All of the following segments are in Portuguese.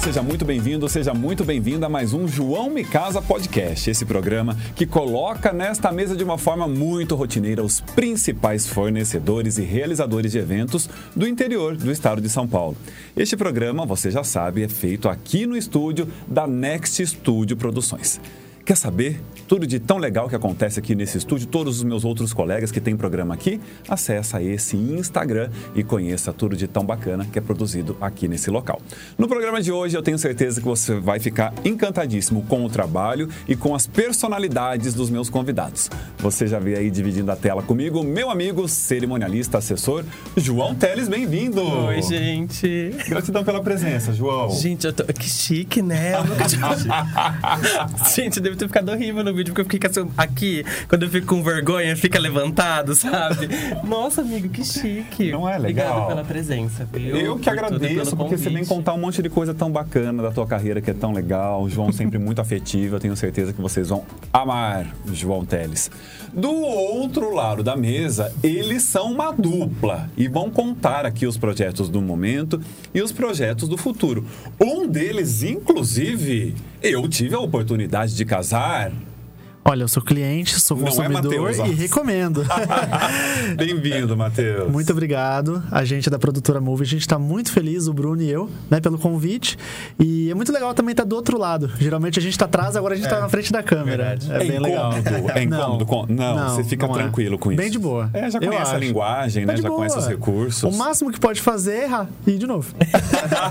seja muito bem-vindo, seja muito bem-vinda a mais um João Me Casa Podcast. Esse programa que coloca nesta mesa de uma forma muito rotineira os principais fornecedores e realizadores de eventos do interior do estado de São Paulo. Este programa, você já sabe, é feito aqui no estúdio da Next Studio Produções. Quer saber tudo de tão legal que acontece aqui nesse estúdio? Todos os meus outros colegas que têm programa aqui, acessa esse Instagram e conheça tudo de tão bacana que é produzido aqui nesse local. No programa de hoje, eu tenho certeza que você vai ficar encantadíssimo com o trabalho e com as personalidades dos meus convidados. Você já vê aí dividindo a tela comigo, meu amigo cerimonialista, assessor, João Teles, bem-vindo! Oi, gente! Gratidão pela presença, João. Gente, eu tô... que chique, né? Eu nunca gente, deve ter ficado horrível no vídeo, porque eu fiquei assim, aqui, quando eu fico com vergonha, fica levantado, sabe? Nossa, amigo, que chique. Não é legal? Obrigado pela presença, viu? Eu que agradeço, porque você vem contar um monte de coisa tão bacana da tua carreira, que é tão legal. O João sempre muito afetivo, eu tenho certeza que vocês vão amar o João Teles. Do outro lado da mesa, eles são uma dupla e vão contar aqui os projetos do momento e os projetos do futuro. Um deles, inclusive, eu tive a oportunidade de casar Olha, eu sou cliente, sou Não é consumidor Mateus, ó. e recomendo. Bem-vindo, Matheus. muito obrigado. A gente é da produtora Move, a gente está muito feliz, o Bruno e eu, né, pelo convite. E é muito legal também estar do outro lado. Geralmente a gente está atrás, agora a gente está na frente da câmera. Verdade. É, É bem legal. É incômodo? Com- Não, você fica não é. tranquilo com isso. Bem de boa. É, já Eu conhece a acho. linguagem, Tá né? Já boa. conhece os recursos. O máximo que pode fazer é errar e ir de novo.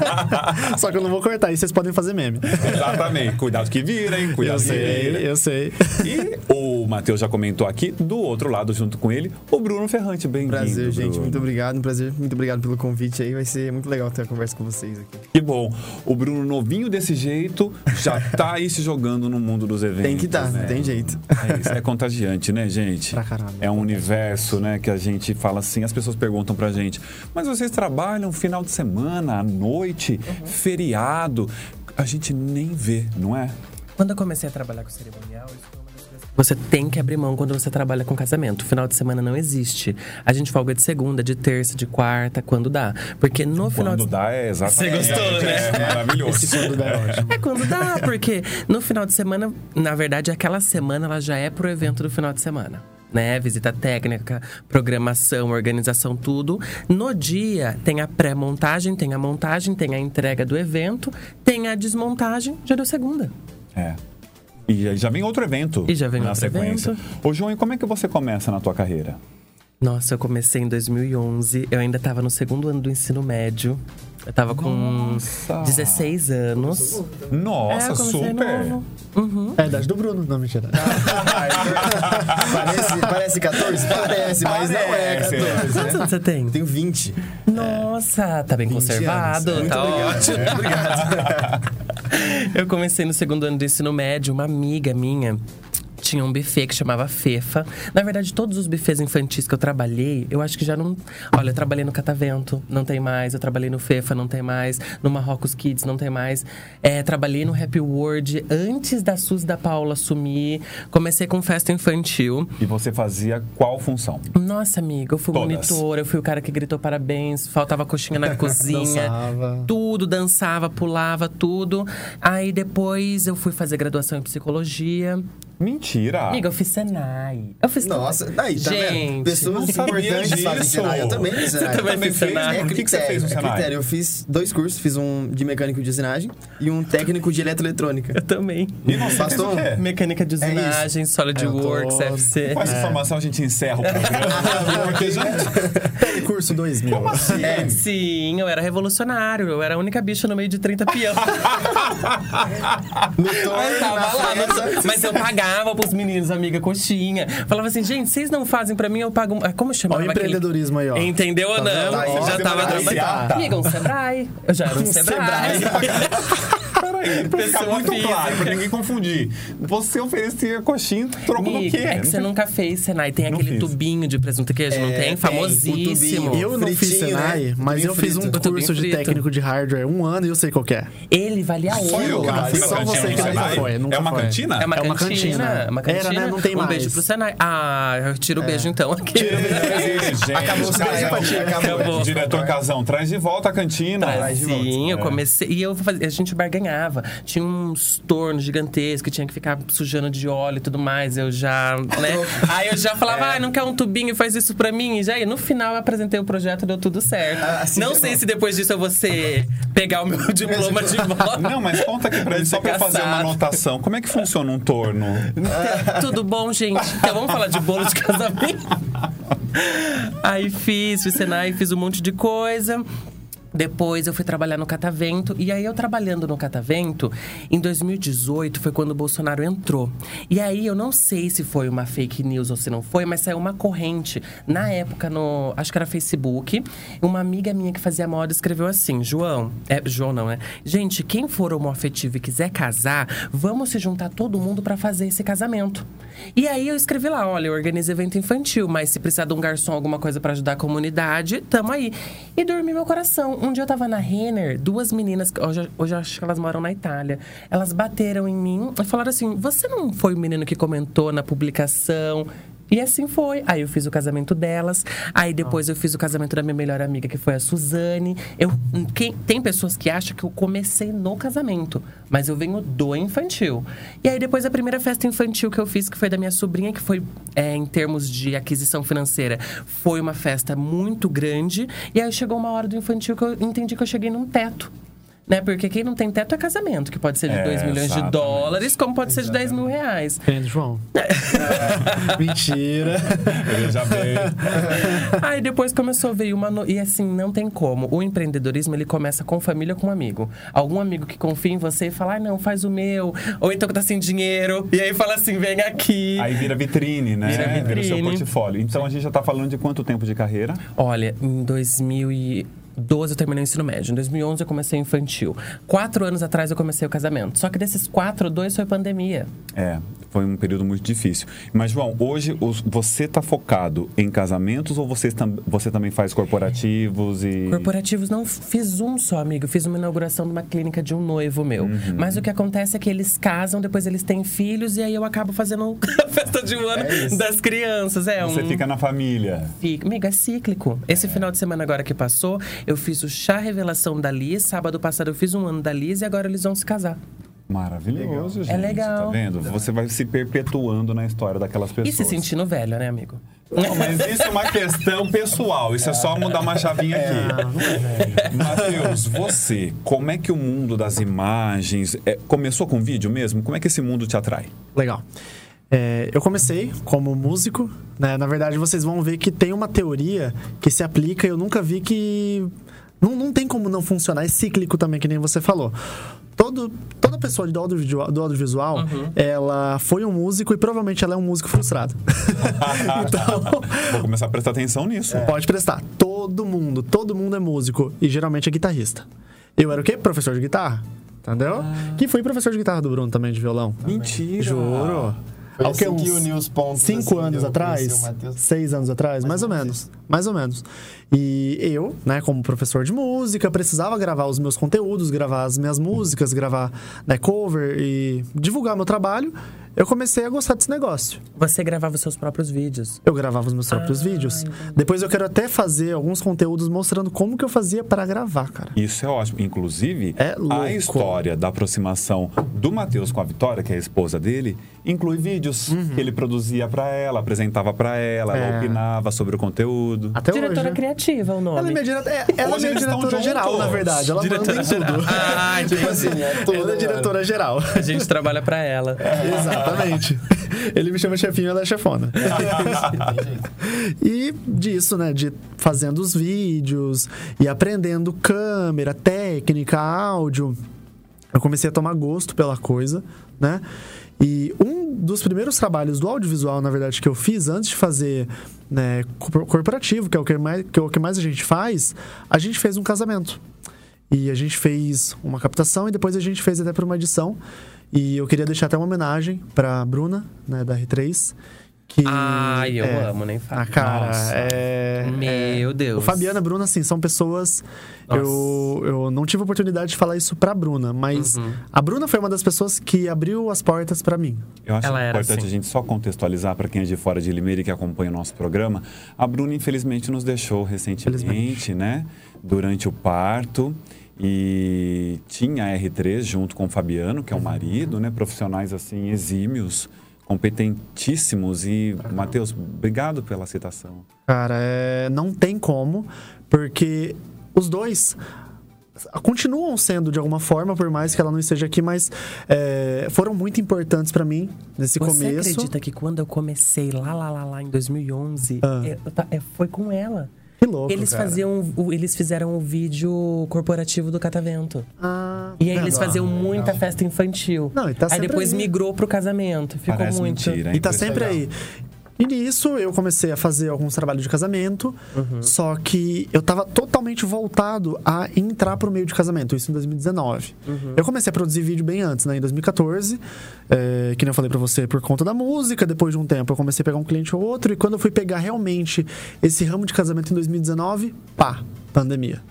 Só que eu não vou cortar, isso vocês podem fazer meme. Exatamente. Cuidado que vira, hein? Cuidado Eu que vira. sei, eu sei. E o Matheus já comentou aqui, do outro lado, junto com ele, o Bruno Ferrante. Bem-vindo. Prazer, gente. Bruno. Muito obrigado. Um prazer. Muito obrigado pelo convite aí. Vai ser muito legal ter a conversa com vocês aqui. Que bom. O Bruno novinho desse jeito já tá aí se jogando no mundo dos eventos. Tem que dar, né? não tem jeito. É, isso é contagiante, né, gente? Pra caralho. É um universo, né, que a gente fala assim, as pessoas perguntam pra gente, mas vocês trabalham final de semana, à noite, feriado. A gente nem vê, não é? Quando eu comecei a trabalhar com cerimonial, isso você tem que abrir mão quando você trabalha com casamento. Final de semana não existe. A gente folga de segunda, de terça, de quarta, quando dá. Porque no final Quando de dá é exatamente. Você gostou, né? É maravilhoso. Esse quando dá é ótimo. É quando dá, porque no final de semana, na verdade, aquela semana ela já é pro evento do final de semana. Né? Visita técnica, programação, organização, tudo. No dia tem a pré-montagem, tem a montagem, tem a entrega do evento, tem a desmontagem, já deu segunda. É. E já vem outro evento. E já vem na sequência. evento. Ô, João, e como é que você começa na tua carreira? Nossa, eu comecei em 2011, eu ainda tava no segundo ano do ensino médio. Eu tava com Nossa. 16 anos. Nossa, é, super! novo. Uhum. É a idade do Bruno, não, mentira. parece, parece 14? Parece, mas não é Parece, 14. Quantos anos você tem? Eu tenho 20. Nossa, tá bem 20 conservado, anos. Muito tá obrigado. ótimo. Muito obrigado. Eu comecei no segundo ano do ensino médio, uma amiga minha tinha um buffet que chamava Fefa. Na verdade, todos os buffets infantis que eu trabalhei, eu acho que já não. Olha, eu trabalhei no Catavento, não tem mais. Eu trabalhei no Fefa, não tem mais. No Marrocos Kids, não tem mais. É, trabalhei no Happy World antes da Suzy e da Paula assumir. Comecei com festa infantil. E você fazia qual função? Nossa, amiga, eu fui Todas. monitora, eu fui o cara que gritou parabéns, faltava coxinha na cozinha. Dançava. Tudo, dançava, pulava, tudo. Aí depois eu fui fazer graduação em psicologia. Mentira! Amiga, eu fiz Senai. Eu fiz Nossa, daí, tá vendo? Não Pessoas sabia importantes fazem disso. Senai. Eu também fiz Senai. também também fez fez? Senai? É, o que, que você fez no é Senai? critério. Eu fiz dois cursos. Fiz um de mecânico de usinagem e um técnico de eletroeletrônica. Eu também. E você fez Bastou o quê? Mecânica de usinagem, SolidWorks, É, eu tô- FC. Com essa informação a gente encerra o programa. porque já... Curso 2000. Como assim? É, sim, eu era revolucionário. Eu era a única bicha no meio de 30 peão. No Mas, tava lá, mas- mas eu pagava pros meninos, amiga, coxinha. Falava assim, gente, vocês não fazem pra mim, eu pago. ah, Como chamava Olha o aquele- empreendedorismo aí, ó. Entendeu ou Tá não? Tá já tava trabalhando. iniciar. Amiga, um Sebrae. Eu já era um, Sebrae. Peraí, pra ficar muito claro, física. pra ninguém confundir. Você oferecia coxinha em troco do Amiga, quê? é que você nunca fez, Senai. Tem Não aquele fiz. tubinho de presunto e queijo, não É, tem? tem, Famosíssimo. o. Eu não fiz Fritinho, Senai, né? mas eu fiz um curso de frito. técnico de hardware um ano e eu sei qual que é. Ele valia Só ouro. eu não lá, fui na só cantina você do que nunca foi, nunca É uma foi. cantina? É uma, É uma cantina, cantina. uma cantina. Era, né? Não tem um mais. beijo pro Senai. Ah, eu tiro o beijo então aqui. Gente, Acabou os beijos acabou. Diretor Casão, traz de volta a cantina. Sim, eu É. comecei. E eu a gente barganhava. Tinha uns tornos gigantescos que tinha que ficar sujando de óleo e tudo mais. Eu já, né? Aí eu já falava, ah, não quer um tubinho, faz isso pra mim. E já ia. No final eu apresentei o projeto, deu tudo certo. Ah, assim não é sei se depois disso eu vou ser, pegar o meu diploma de volta. Não, mas conta aqui pra mim, só pra eu fazer uma caçado. anotação. Como é que funciona um torno? Tudo bom, gente? Então vamos falar de bolo de casamento? Aí fiz, fiz Senai, fiz um monte de coisa. Depois eu fui trabalhar no Catavento. E aí, eu trabalhando no Catavento, em 2018 foi quando o Bolsonaro entrou. E aí, eu não sei se foi uma fake news ou se não foi, mas saiu uma corrente. Na época, no. Acho que era Facebook. Uma amiga minha que fazia moda escreveu assim: João. É, João não, né? Gente, quem for homoafetivo e quiser casar, vamos se juntar todo mundo pra fazer esse casamento. E aí eu escrevi lá: olha, eu organizo evento infantil, mas se precisar de um garçom, alguma coisa pra ajudar a comunidade, tamo aí. E dormi meu coração. Um dia eu tava na Renner, duas meninas, hoje, hoje eu acho que elas moram na Itália. Elas bateram em mim e falaram assim: você não foi o menino que comentou na publicação? E assim foi. Aí eu fiz o casamento delas. Aí depois eu fiz o casamento da minha melhor amiga, que foi a Suzane. Eu, quem, tem pessoas que acham que eu comecei no casamento, mas eu venho do infantil. E aí depois a primeira festa infantil que eu fiz, que foi da minha sobrinha, que foi é, em termos de aquisição financeira, foi uma festa muito grande. E aí chegou uma hora do infantil que eu entendi que eu cheguei num teto. Né? Porque quem não tem teto é casamento, que pode ser de É, 2 milhões de exatamente. dólares, como pode ser de 10 mil reais. Entende, João? Mentira. Veja bem. Aí depois começou a vir uma. No... E assim, não tem como. O empreendedorismo, ele começa com família, com amigo. Algum amigo que confia em você e fala, ah, não, faz o meu. Ou então que tá sem dinheiro. E aí fala assim, vem aqui. Aí vira vitrine, né? Vira o seu vitrine. portfólio. Então a gente já tá falando de quanto tempo de carreira? Olha, em 2012 eu terminei o ensino médio. Em 2011 eu comecei infantil. Quatro anos atrás eu comecei o casamento. Só que desses quatro, dois foi pandemia. É, foi um período muito difícil. Mas, João, hoje os- você tá focado em casamentos ou você, tam- você também faz corporativos e. Corporativos não fiz um só, amigo. Fiz uma inauguração de uma clínica de um noivo meu. Uhum. Mas o que acontece é que eles casam, depois eles têm filhos e aí eu acabo fazendo a festa de um ano das crianças. É Você um fica na família. Fica- Amigo, é cíclico. Esse final de semana agora que passou, eu fiz o chá revelação da Liz. Sábado passado eu fiz um ano da Liz e agora eles vão se casar. Maravilhoso, gente. É legal. Tá vendo? Você vai se perpetuando na história daquelas pessoas. E se sentindo velho, né, amigo? Não, mas isso é uma questão pessoal. Isso é só mudar uma chavinha aqui. Matheus, você, como é que o mundo das imagens. é, começou com vídeo mesmo? Como é que esse mundo te atrai? Legal. É, eu comecei como músico, né? Na verdade, vocês vão ver que tem uma teoria que se aplica e eu nunca vi que. Não, não tem como não funcionar. É cíclico também, que nem você falou. Todo, toda pessoa do audiovisual, do audiovisual ela foi um músico e provavelmente ela é um músico frustrado. então, Vou começar a prestar atenção nisso. Pode prestar. Todo mundo, todo mundo é músico e geralmente é guitarrista. Eu era o quê? Professor de guitarra. Entendeu? Que fui professor de guitarra do Bruno também, de violão. Mentira. Juro. Foi Há o quê? assim que Uns uniu os pontos, Cinco assim, anos atrás? Seis anos atrás? Mais, Mais ou menos menos. Mais ou menos. E eu, né, como professor de música, precisava gravar os meus conteúdos, gravar as minhas músicas, gravar né, cover e divulgar meu trabalho. Eu comecei a gostar desse negócio. Você gravava os seus próprios vídeos. Eu gravava os meus próprios Ah, vídeos. Depois eu quero até fazer alguns conteúdos mostrando como que eu fazia para gravar, cara. Isso é ótimo. Inclusive, É a história da aproximação do Matheus com a Vitória, que é a esposa dele, inclui vídeos que ele produzia pra ela, apresentava pra ela, ela Uhum. É. opinava sobre o conteúdo. Até Diretora hoje. criativa, o nome. Ela é minha, dire... é, ela é minha diretora geral, juntos. na verdade. Ela Diretora manda em tudo. Ah, Tipo assim, é tudo. Ela é diretora geral. A gente trabalha pra ela. Exatamente. Ele me chama chefinho, ela é chefona. e disso, né? De fazendo os vídeos e aprendendo câmera, técnica, áudio. Eu comecei a tomar gosto pela coisa, né? E um dos primeiros trabalhos do audiovisual, na verdade, que eu fiz antes de fazer né, corpo- corporativo, que é o que mais, que é o que mais a gente faz, a gente fez um casamento. E a gente fez uma captação e depois a gente fez até para uma edição. E eu queria deixar até uma homenagem pra Bruna, né, da R3. Que, Ai, eu é, amo, nem falo. A cara, Nossa. é. Meu é, Deus. O Fabiana e a Bruna, assim, são pessoas. Eu, eu não tive oportunidade de falar isso pra Bruna, mas Uhum. a Bruna foi uma das pessoas que abriu as portas pra mim. Eu acho Ela importante assim. a gente só contextualizar para quem é de fora de Limeira e que acompanha o nosso programa. A Bruna, infelizmente, nos deixou recentemente, né? Durante o parto. E tinha a R3 junto com o Fabiano, que é o marido, né? Profissionais, assim, exímios, competentíssimos. E, Matheus, obrigado pela citação. Cara, é, não tem como, porque os dois continuam sendo de alguma forma, por mais que ela não esteja aqui, mas é, foram muito importantes pra mim nesse Você começo. acredita que quando eu comecei lá, lá, lá, lá, em 2011, Ah. é, eu ta- é, foi com ela. Que louco, Eles cara. faziam, o- eles fizeram o vídeo corporativo do catavento. Ah, E aí eles faziam muita festa infantil. Não, e tá aí depois aí. migrou pro casamento. Ficou Parece muito. mentira? E tá sempre aí. E nisso eu comecei a fazer alguns trabalhos de casamento, Uhum. só que eu tava totalmente voltado a entrar pro meio de casamento, isso em 2019. Uhum. Eu comecei a produzir vídeo bem antes, né, em 2014, é, que nem eu falei pra você, por conta da música, depois de um tempo eu comecei a pegar um cliente ou outro, e quando eu fui pegar realmente esse ramo de casamento em 2019, pá, pandemia.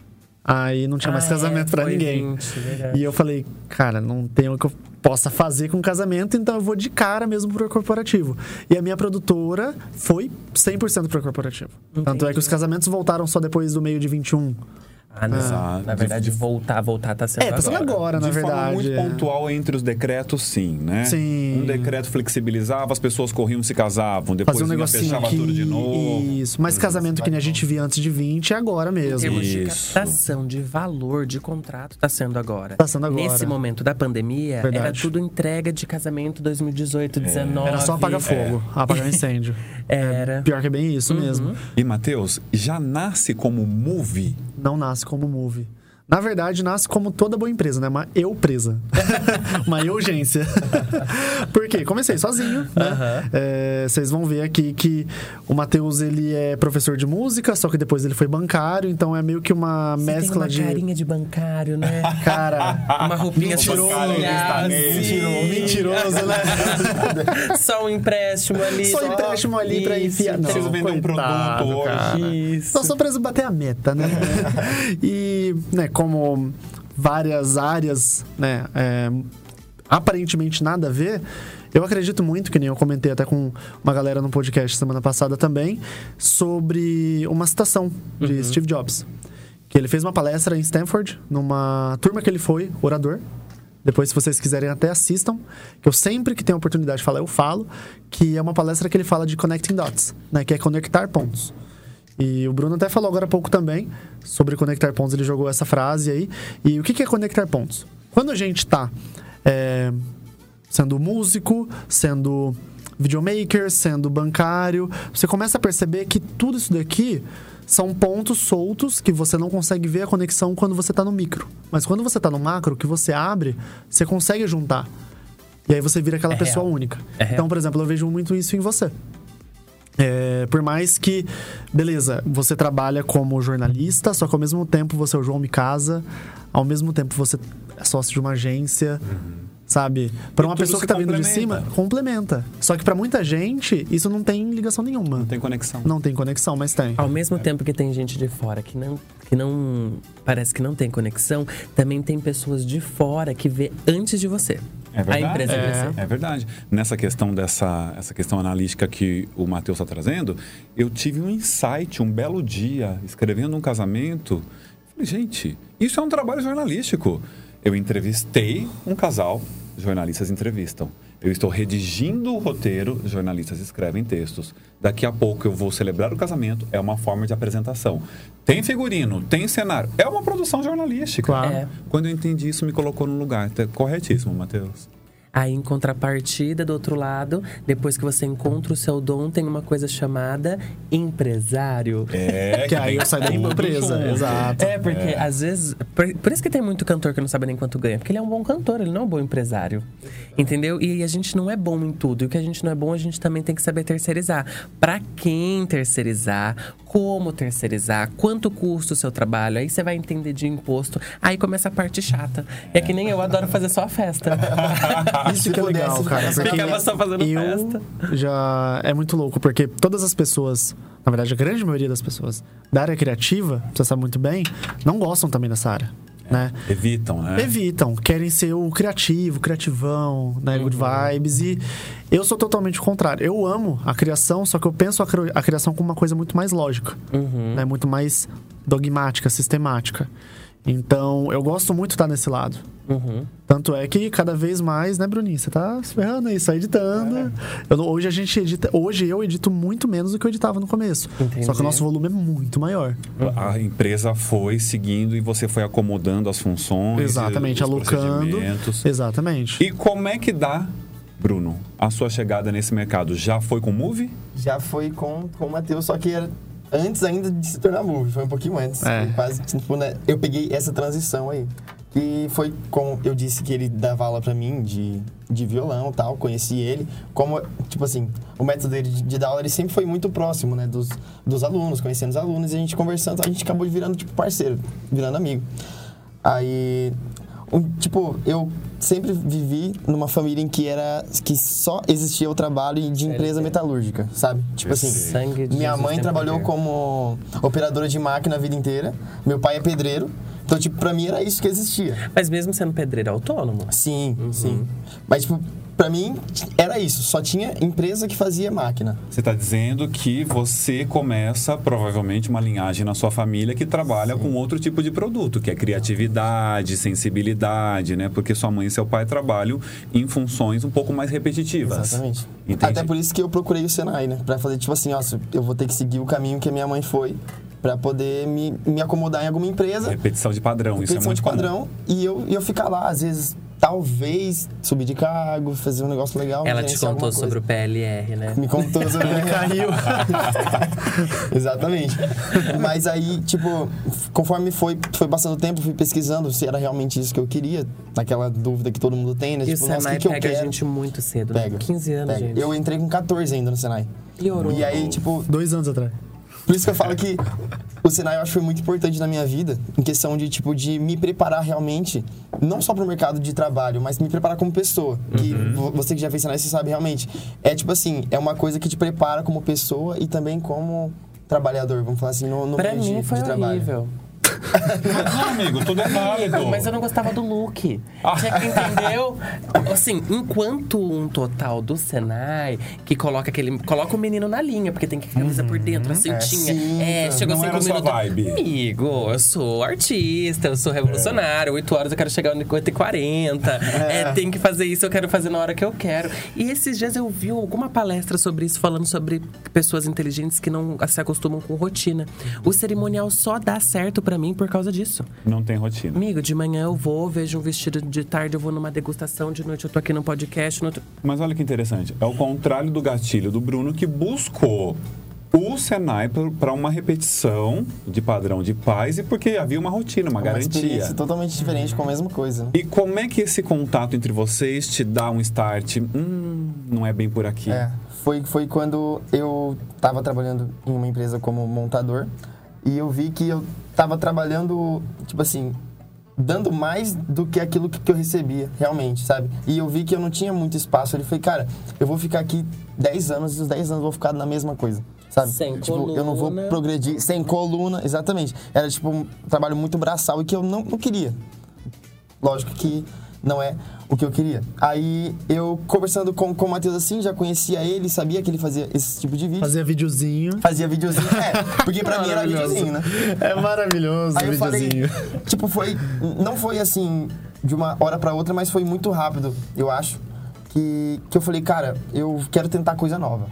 Aí não tinha mais Ah, casamento é, pra foi ninguém. 20, verdade. E eu falei, cara, não tem o que eu possa fazer com casamento, então eu vou de cara mesmo pro corporativo. E a minha produtora foi 100% pro corporativo. Tanto é que os casamentos voltaram só depois do meio de 21. Ah, não. Exato. Na verdade, voltar, voltar tá sendo É, tá sendo agora, na de forma verdade. muito é. pontual entre os decretos, sim, né? Sim. Um decreto flexibilizava, as pessoas corriam, se casavam, depois Fazer um negocinho fechava aqui. tudo de novo. Isso. Mas casamento que nem a gente via antes de 20 é agora Em mesmo. termos de Isso. captação de valor de contrato, tá sendo agora. Tá sendo agora. Nesse momento da pandemia, era Verdade. tudo entrega de casamento 2018, 19. Era só apagar fogo, apagar um incêndio. Era. Pior que é bem isso Uhum. mesmo. E, Matheus, já nasce como movie? Não nasce como movie. Na verdade, nasce como toda boa empresa, né? Uma eu presa. uma eu urgência. Por quê? Comecei sozinho, né? É, Vocês vão ver aqui que o Matheus, ele é professor de música, só que depois ele foi bancário, então é meio que uma Você mescla tem uma de... carinha de bancário, né? Cara... Uma roupinha Mentiroso, mentiroso, mentiroso, né? Só um empréstimo ali. Só um empréstimo ali pra Isso, enfiar. Não, Preciso vender um produto hoje. Isso. Só só precisam bater a meta, né? e, né, como várias áreas, né, é, aparentemente nada a ver, eu acredito muito, que nem eu comentei até com uma galera no podcast semana passada também, sobre uma citação de Steve Jobs. Que ele fez uma palestra em Stanford, numa turma que ele foi, orador. Depois, se vocês quiserem, até assistam. Que eu sempre que tenho a oportunidade de falar, eu falo. Que é uma palestra que ele fala de connecting dots, né? Que é conectar pontos. E o Bruno até falou agora há pouco também sobre conectar pontos. Ele jogou essa frase aí. E o que é conectar pontos? Quando a gente está sendo músico, sendo videomaker, sendo bancário, você começa a perceber que tudo isso daqui são pontos soltos que você não consegue ver a conexão quando você está no micro. Mas quando você está no macro, que você abre, você consegue juntar. E aí você vira aquela É pessoa real. única. É então, por exemplo, eu vejo muito isso em você. É, por mais que, beleza, você trabalha como jornalista, só que ao mesmo tempo você é o João Micasa, ao mesmo tempo você é sócio de uma agência, sabe? Para uma pessoa que tá vindo de cima, complementa. Só que para muita gente, isso não tem ligação nenhuma. Não tem conexão. Não tem conexão, mas tem. Ao mesmo tempo que tem gente de fora que não, que não parece que não tem conexão, também tem pessoas de fora que vê antes de você. É verdade. A empresa é, é verdade. Nessa questão dessa essa questão analítica que o Matheus está trazendo, eu tive um insight um belo dia escrevendo um casamento. Falei, gente, isso é um trabalho jornalístico. Eu entrevistei um casal, jornalistas entrevistam. Eu estou redigindo o roteiro, jornalistas escrevem textos. Daqui a pouco eu vou celebrar o casamento, é uma forma de apresentação. Tem figurino, tem cenário, é uma produção jornalística. Claro. É. Quando eu entendi isso, me colocou no lugar. Tá corretíssimo, Matheus. Aí, em contrapartida, do outro lado, depois que você encontra o seu dom, tem uma coisa chamada empresário. É, Que aí tem eu saio da empresa. Exato. É, porque às vezes. Por, por isso que tem muito cantor que não sabe nem quanto ganha. Porque ele é um bom cantor, ele não é um bom empresário. Entendeu? E a gente não é bom em tudo. E o que a gente não é bom, a gente também tem que saber terceirizar. Pra quem terceirizar, como terceirizar, quanto custa o seu trabalho. Aí você vai entender de imposto. Aí começa a parte chata. É que nem eu adoro fazer só a festa. Isso que é legal, pudesse, cara. Porque Ficava só fazendo eu festa. já é muito louco, porque todas as pessoas, na verdade, a grande maioria das pessoas da área criativa, você sabe muito bem, não gostam também dessa área. Né? Evitam, né? Evitam, querem ser o criativo, criativão, né? Good vibes. E eu sou totalmente o contrário. Eu amo a criação, só que eu penso a, cri- a criação como uma coisa muito mais lógica, né? Muito mais dogmática, sistemática. Então, eu gosto muito de estar nesse lado. Uhum. Tanto é que cada vez mais, né, Bruninho? Você tá se ferrando aí, só editando. Eu não- hoje a gente edita. Hoje eu edito muito menos do que eu editava no começo. Entendi. Só que o nosso volume é muito maior. A empresa foi seguindo e você foi acomodando as funções. Exatamente, os alocando. Exatamente. E como é que dá, Bruno, a sua chegada nesse mercado? Já foi com Move? Já foi com, com o Matheus, só que era antes ainda de se tornar movie, foi um pouquinho antes. É. Quase, tipo, né, eu peguei essa transição aí. Que foi como eu disse que ele dava aula pra mim de, de violão e tal, conheci ele. Como, tipo assim, o método dele de, de dar aula, ele sempre foi muito próximo, né, dos, dos alunos, conhecendo os alunos, e a gente conversando, a gente acabou virando, tipo, parceiro, virando amigo. Aí, um, tipo, eu sempre vivi numa família em que era que só existia o trabalho de empresa metalúrgica, sabe? Tipo assim, Sangue minha mãe trabalhou como operadora de máquina a vida inteira. Meu pai é pedreiro. Então, tipo, pra mim era isso que existia. Mas mesmo sendo pedreiro autônomo. Sim, sim. Mas, tipo, pra mim era isso. Só tinha empresa que fazia máquina. Você está dizendo que você começa provavelmente uma linhagem na sua família que trabalha com outro tipo de produto, que é criatividade, sensibilidade, né? Porque sua mãe e seu pai trabalham em funções um pouco mais repetitivas. Exatamente. Entendi. Até por isso que eu procurei o Senai, né? Pra fazer, tipo assim, ó, eu vou ter que seguir o caminho que a minha mãe foi pra poder me, me acomodar em alguma empresa. Repetição de padrão, isso é repetição muito de comum. padrão. E eu, eu ficar lá, às vezes, talvez, subir de cargo, fazer um negócio legal. Ela te gerenciar contou sobre o PLR, né? Me contou sobre Ele caiu. Exatamente. Mas aí, tipo, conforme foi, foi passando o tempo, fui pesquisando se era realmente isso que eu queria. Naquela dúvida que todo mundo tem, né? E tipo, nossa, o Senai que, que eu pega a quero? gente muito cedo, né? Pega. 15 anos, Pega. gente. Eu entrei com 14 ainda no Senai. Piorou. E aí, tipo, Dois anos atrás. Por isso que eu falo que o Senai eu acho que foi muito importante na minha vida, em questão de, tipo, de me preparar realmente, não só para o mercado de trabalho, mas me preparar como pessoa. Que vo- você que já fez Senai, você sabe realmente. É tipo assim, é uma coisa que te prepara como pessoa e também como trabalhador, vamos falar assim, no, no Pra meio de, mim foi de trabalho. Não, amigo, tudo é válido. Mas eu não gostava do look. Tinha que, entendeu? Assim, enquanto um total do Senai que coloca aquele. Coloca o menino na linha, porque tem que camisa por dentro, a cintinha. sim, É, chegou não cinco era sua minutos. vibe. Amigo, eu sou artista, eu sou revolucionário. Oito horas eu quero chegar no 50 e 40. É, tem que fazer isso, eu quero fazer na hora que eu quero. E esses dias eu vi alguma palestra sobre isso, falando sobre pessoas inteligentes que não se acostumam com rotina. O cerimonial só dá certo pra mim por causa disso. Não tem rotina. Amigo, de manhã eu vou, vejo um vestido de tarde, eu vou numa degustação, de noite eu tô aqui no podcast. No outro... Mas olha que interessante. É o contrário do gatilho do Bruno que buscou o Senai para uma repetição de padrão de paz e porque havia uma rotina, uma, Uma garantia. totalmente diferente com a mesma coisa. né? E como é que esse contato entre vocês te dá um start? Hum, não é bem por aqui. É, foi, foi quando eu tava trabalhando em uma empresa como montador e eu vi que eu tava trabalhando, tipo assim, dando mais do que aquilo que eu recebia, realmente, sabe? E eu vi que eu não tinha muito espaço. Ele falei, cara, eu vou ficar aqui 10 anos e os 10 anos eu vou ficar na mesma coisa. Sabe? Sem tipo, eu não vou coluna. progredir sem coluna, exatamente. Era tipo um trabalho muito braçal e que eu não, não queria. Lógico que não é o que eu queria. Aí eu conversando com, com o Matheus assim, já conhecia ele, sabia que ele fazia esse tipo de vídeo. Fazia videozinho. Fazia videozinho. É, porque pra mim era videozinho, né? É maravilhoso Aí o eu falei, videozinho. tipo, foi. Não foi assim, de uma hora pra outra, mas foi muito rápido, eu acho. Que, que eu falei, cara, eu quero tentar coisa nova.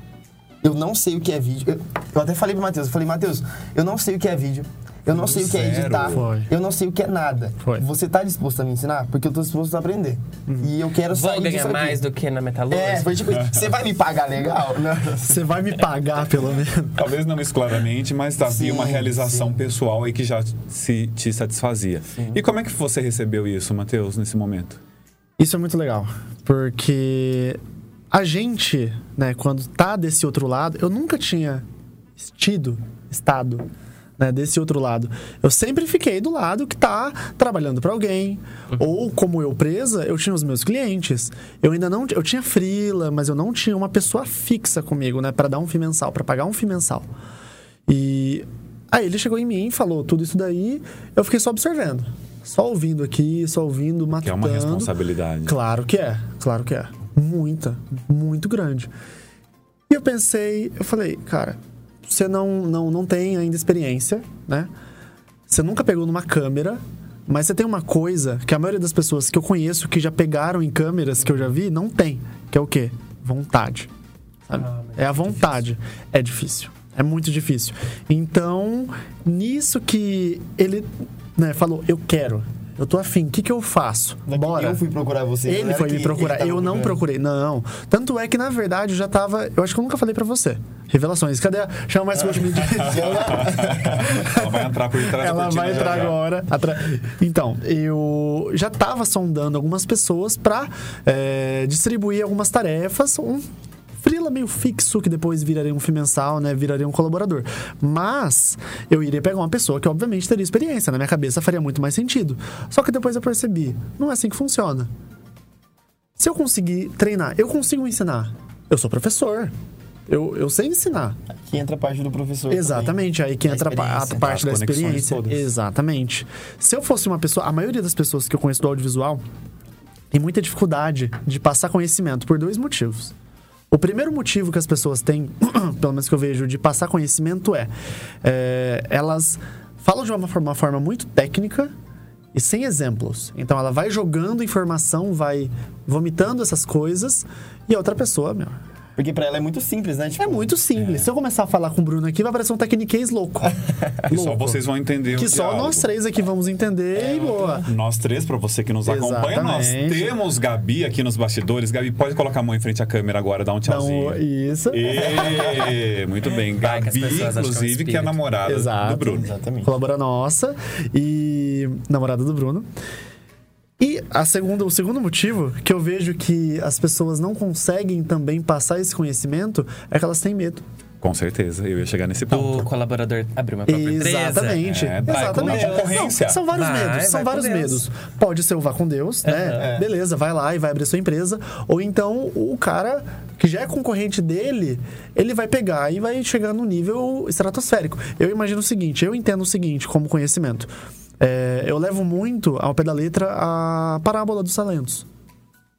Eu não sei o que é vídeo. Eu, eu até falei pro Matheus, eu falei, Matheus, eu não sei o que é vídeo. Eu não sei o que é editar. Foi. Eu não sei o que é nada. Foi. Você tá disposto a me ensinar? Porque eu tô disposto a aprender. E eu quero Vou sair ganhar mais do que na metalúrgica? É, foi tipo, você vai me pagar legal? Você vai me pagar, pelo menos. Talvez não isso claramente, mas havia Sim, uma realização sim. pessoal aí que já se, te satisfazia. E como é que você recebeu isso, Matheus, nesse momento? Isso é muito legal, porque a gente, né, quando tá desse outro lado, eu nunca tinha tido, estado, né, desse outro lado. Eu sempre fiquei do lado que tá trabalhando para alguém, ou como eu presa, eu tinha os meus clientes. Eu ainda não, eu tinha frila, mas eu não tinha uma pessoa fixa comigo, né, para dar um FII mensal, para pagar um FII mensal. E aí ele chegou em mim, falou tudo isso daí, eu fiquei só observando. Só ouvindo aqui, só ouvindo, matutando. Que é uma responsabilidade. Claro que é, claro que é. Muita, muito grande. E eu pensei, eu falei, cara, você não, não, não tem ainda experiência, né? Você nunca pegou numa câmera, mas você tem uma coisa que a maioria das pessoas que eu conheço que já pegaram em câmeras que eu já vi, não tem. Que é o quê? Vontade. sabe? é a vontade. É difícil. É muito difícil. Então, nisso que ele né, falou, eu quero. Eu tô afim, o que, que eu faço? Bora. Eu fui procurar você. Ele era foi me procurar. tava Eu não procurando. procurei. Não. Tanto é que, na verdade, eu já tava. Eu acho que eu nunca falei pra você. Revelações. Cadê a. Chama mais coach me Ela vai entrar por trás Ela vai já, entrar já. agora. Atra- Então, eu já tava sondando algumas pessoas pra é, distribuir algumas tarefas. Um frila meio fixo, que depois viraria um FII mensal, né? Viraria um colaborador. Mas eu iria pegar uma pessoa que, obviamente, teria experiência. Na minha cabeça faria muito mais sentido. Só que depois eu percebi, não é assim que funciona. Se eu conseguir treinar, eu consigo ensinar. Eu sou professor. Eu, eu sei ensinar. Que entra a parte do professor. também. Exatamente, aí que entra a a parte As da experiência. todas. Exatamente. Se eu fosse uma pessoa, a maioria das pessoas que eu conheço do audiovisual tem muita dificuldade de passar conhecimento por dois motivos. O primeiro motivo que as pessoas têm, pelo menos que eu vejo, de passar conhecimento é, é, elas falam de uma forma, uma forma muito técnica e sem exemplos. Então ela vai jogando informação, vai vomitando essas coisas e a outra pessoa, meu, Porque pra ela é muito simples, né? Tipo, é muito simples. Se eu começar a falar com o Bruno aqui, vai parecer um tecniquez louco. Que só Louco. vocês vão entender Que o só nós três aqui vamos entender e boa. Nós três, para você que nos acompanha, nós Exatamente. temos Gabi aqui nos bastidores. Gabi, pode colocar a mão em frente à câmera agora, dar um tchauzinho. Então, isso. Ê, muito bem. Vai, Gabi, que é inclusive, que é a namorada Exato. do Bruno. Exatamente. Colabora nossa e namorada do Bruno. E a segunda, o segundo motivo que eu vejo que as pessoas não conseguem também passar esse conhecimento é que elas têm medo. Com certeza, eu ia chegar nesse Do ponto. colaborador abrir uma própria empresa. Exatamente. É, Exatamente. a concorrência. Não, são vários Vai, medos, são vários medos. Pode ser o vá com Deus, né? Beleza, vai lá e vai abrir sua empresa. Ou então o cara que já é concorrente dele, ele vai pegar e vai chegar no nível estratosférico. Eu imagino o seguinte, eu entendo o seguinte como conhecimento. É, eu levo muito ao pé da letra a parábola dos talentos.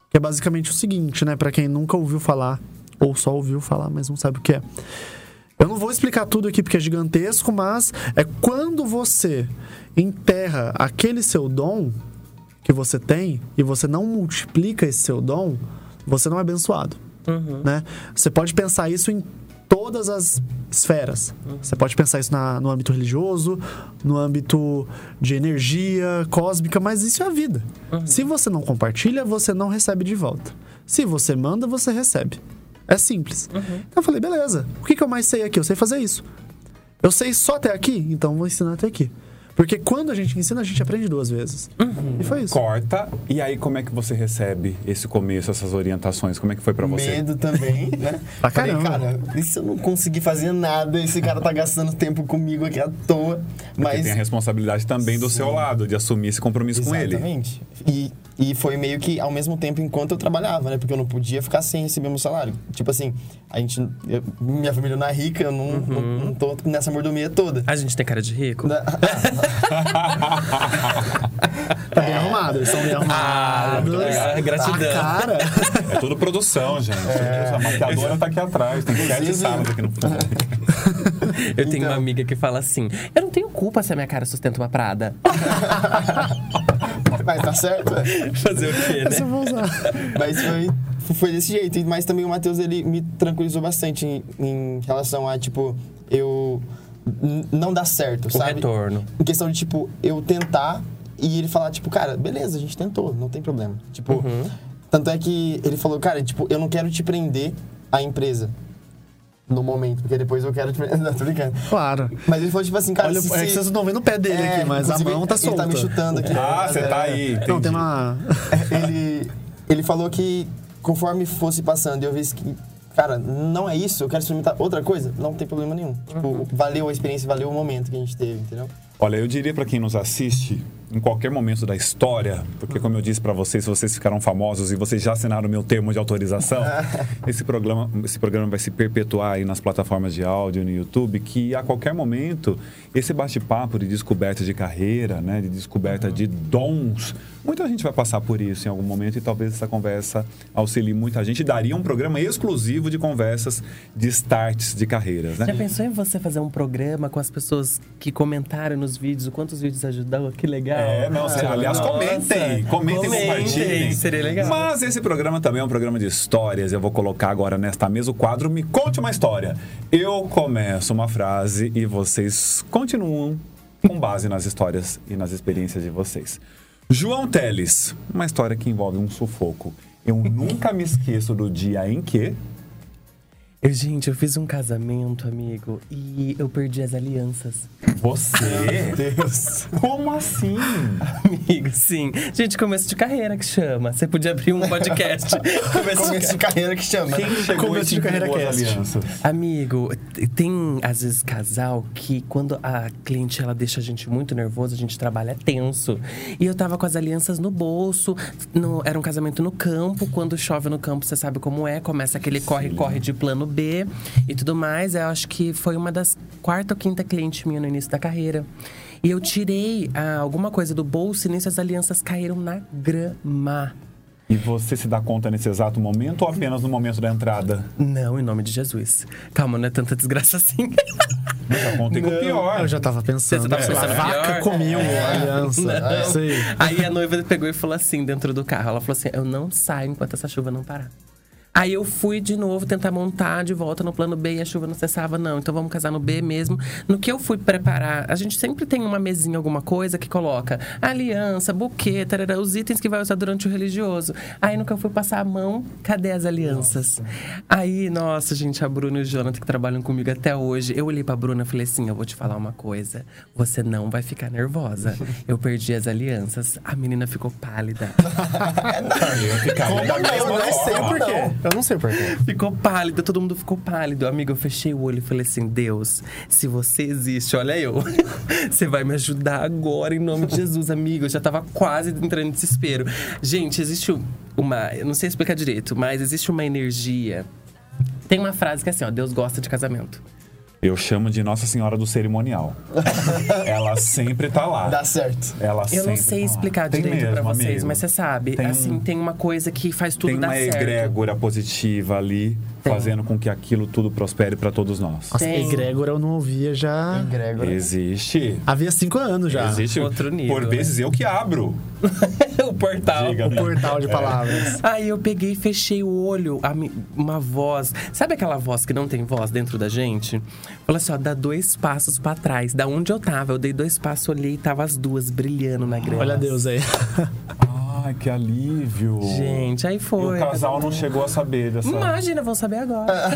Que é basicamente o seguinte, né? Pra quem nunca ouviu falar, ou só ouviu falar, mas não sabe o que é. Eu não vou explicar tudo aqui porque é gigantesco, mas é quando você enterra aquele seu dom que você tem e você não multiplica esse seu dom, você não é abençoado. Né? Você pode pensar isso em todas as esferas. Você pode pensar isso na- no âmbito religioso, no âmbito de energia cósmica, mas isso é a vida. Se você não compartilha, você não recebe de volta. Se você manda, você recebe. É simples. Então eu falei, beleza. O que, que eu mais sei aqui? Eu sei fazer isso. Eu sei só até aqui, então vou ensinar até aqui. Porque quando a gente ensina, a gente aprende duas vezes. E foi isso. Corta. E aí, como é que você recebe esse começo, essas orientações? Como é que foi pra você? Medo também, né? Pra Falei, caramba. cara, e se eu não conseguir fazer nada? Esse cara tá gastando tempo comigo aqui à toa. Porque Mas. tem a responsabilidade também do seu lado, de assumir esse compromisso com ele. Exatamente. E, e foi meio que ao mesmo tempo enquanto eu trabalhava, né? Porque eu não podia ficar sem receber meu salário. Tipo assim, a gente. eu- minha família não é rica, eu não, não, não tô nessa mordomia toda. A gente tem cara de rico? Na- Tá bem arrumado, eles são bem arrumados. muito legal. Gratidão. A cara. É tudo produção, gente. A maquiadora tá aqui atrás. Tem sete Inclusive- salas aqui no fundo. Eu tenho Então. uma amiga que fala assim: Eu não tenho culpa se a minha cara sustenta uma Prada. Mas tá certo, é. Fazer o quê, né? vou usar. Mas foi, foi desse jeito. Mas também o Matheus, ele me tranquilizou bastante em, em relação a, tipo, eu não dá certo, O sabe? retorno. Em questão de, tipo, eu tentar e ele falar, tipo, cara, beleza, a gente tentou, não tem problema. Tipo, Uhum. tanto é que ele falou, cara, tipo, eu não quero te prender à empresa no momento, porque depois eu quero te prender. Não, tô brincando. Claro. Mas ele falou, tipo assim, cara, Olha, se, é que vocês não estão vendo o pé dele É, aqui, mas a mão tá Ele solta. tá me chutando aqui. Ah, você tá É, aí. Não, entendi. tem uma. ele, ele falou que conforme fosse passando e eu visse que, cara, não é isso, eu quero experimentar outra coisa, não tem problema nenhum. Tipo, valeu a experiência, valeu o momento que a gente teve, entendeu? Olha, eu diria para quem nos assiste, em qualquer momento da história, porque como eu disse para vocês, vocês ficaram famosos e vocês já assinaram o meu termo de autorização, esse programa, esse programa vai se perpetuar aí nas plataformas de áudio no YouTube, que a qualquer momento esse bate-papo de descoberta de carreira, né, de descoberta de dons, muita gente vai passar por isso em algum momento e talvez essa conversa auxilie muita gente. Daria um programa exclusivo de conversas de starts de carreiras, Já né? pensou em você fazer um programa com as pessoas que comentaram nos vídeos, o quanto os vídeos ajudam? Que legal. É, não, Ah, aliás, nossa. comentem, comentem, compartilhem. Seria legal. Mas esse programa também é um programa de histórias. Eu vou colocar agora nesta mesa o quadro Me Conte uma História. Eu começo uma frase e vocês continuam com base nas histórias e nas experiências de vocês. João Teles, uma história que envolve um sufoco. Eu nunca me esqueço do dia em que. Eu, gente, eu fiz um casamento, amigo, e eu perdi as alianças. Você? Deus. Como assim? Amigo, sim. Gente, começo de carreira que chama. Você podia abrir um podcast. começo de Começo de carreira que chama. Quem chegou Começo de carreira cast. alianças? Amigo, tem às vezes casal que quando a cliente ela deixa a gente muito nervoso, a gente trabalha tenso. E eu tava com as alianças no bolso, no- era um casamento no campo. Quando chove no campo, você sabe como é, começa aquele corre-corre de plano B e tudo mais. Eu acho que foi uma das quarta ou quinta cliente minha no início da carreira. E eu tirei ah, alguma coisa do bolso e nisso as alianças caíram na grama. E você se dá conta nesse exato momento ou apenas no momento da entrada? Não, em nome de Jesus. Calma, não é tanta desgraça assim. Eu já contei com o pior. Eu já tava pensando. Você tava pensando a vaca pior? comeu a aliança. Não. É isso aí. Aí a noiva pegou e falou assim dentro do carro. Ela falou assim: Eu não saio enquanto essa chuva não parar. Aí eu fui de novo tentar montar de volta no plano B e a chuva não cessava, não. Então vamos casar no B mesmo. No que eu fui preparar, a gente sempre tem uma mesinha, alguma coisa que coloca aliança, buquê, tarará, os itens que vai usar durante o religioso. Aí no que eu fui passar a mão, cadê as alianças? Aí, nossa, gente, a Bruna e o Jonathan que trabalham comigo até hoje, eu olhei pra Bruna e falei assim: eu vou te falar uma coisa. Você não vai ficar nervosa. Eu perdi as alianças. A menina ficou pálida. Eu ficaria da Eu mesma não sei o forma. Eu não sei porquê. Ficou pálida, todo mundo ficou pálido. Amigo, eu fechei o olho e falei assim: Deus, se você existe, olha eu. Você vai me ajudar agora em nome de Jesus, amigo. Eu já tava quase entrando em desespero. Gente, existe uma. Eu não sei explicar direito, mas existe uma energia. Tem uma frase que é assim: ó, Deus gosta de casamento. Eu chamo de Nossa Senhora do Cerimonial. Ela sempre tá lá. Dá certo. Ela Eu não sei tá lá. explicar Tem direito pra mesmo, vocês, amigo. mas você sabe, Tem um- assim, tem uma coisa que faz tudo Tem dar uma certo. egrégora positiva ali, Tem. fazendo com que aquilo tudo prospere pra todos nós. Nossa, Tem. egrégora eu não ouvia já. Egrégora. Existe. Havia cinco anos já. Existe. Outro nível, Por né? vezes eu que abro. o portal. Diga, O né? portal de palavras. Aí eu peguei e fechei o olho, a mi- uma voz. Sabe aquela voz que não tem voz dentro da gente? Falou assim: ó, dá dois passos pra trás. Da onde eu tava, eu dei dois passos, olhei e tava as duas brilhando na grama. Olha Deus aí. Ai, que alívio. Gente, aí E foi. o casal não chegou a saber dessa. Imagina, vão saber agora.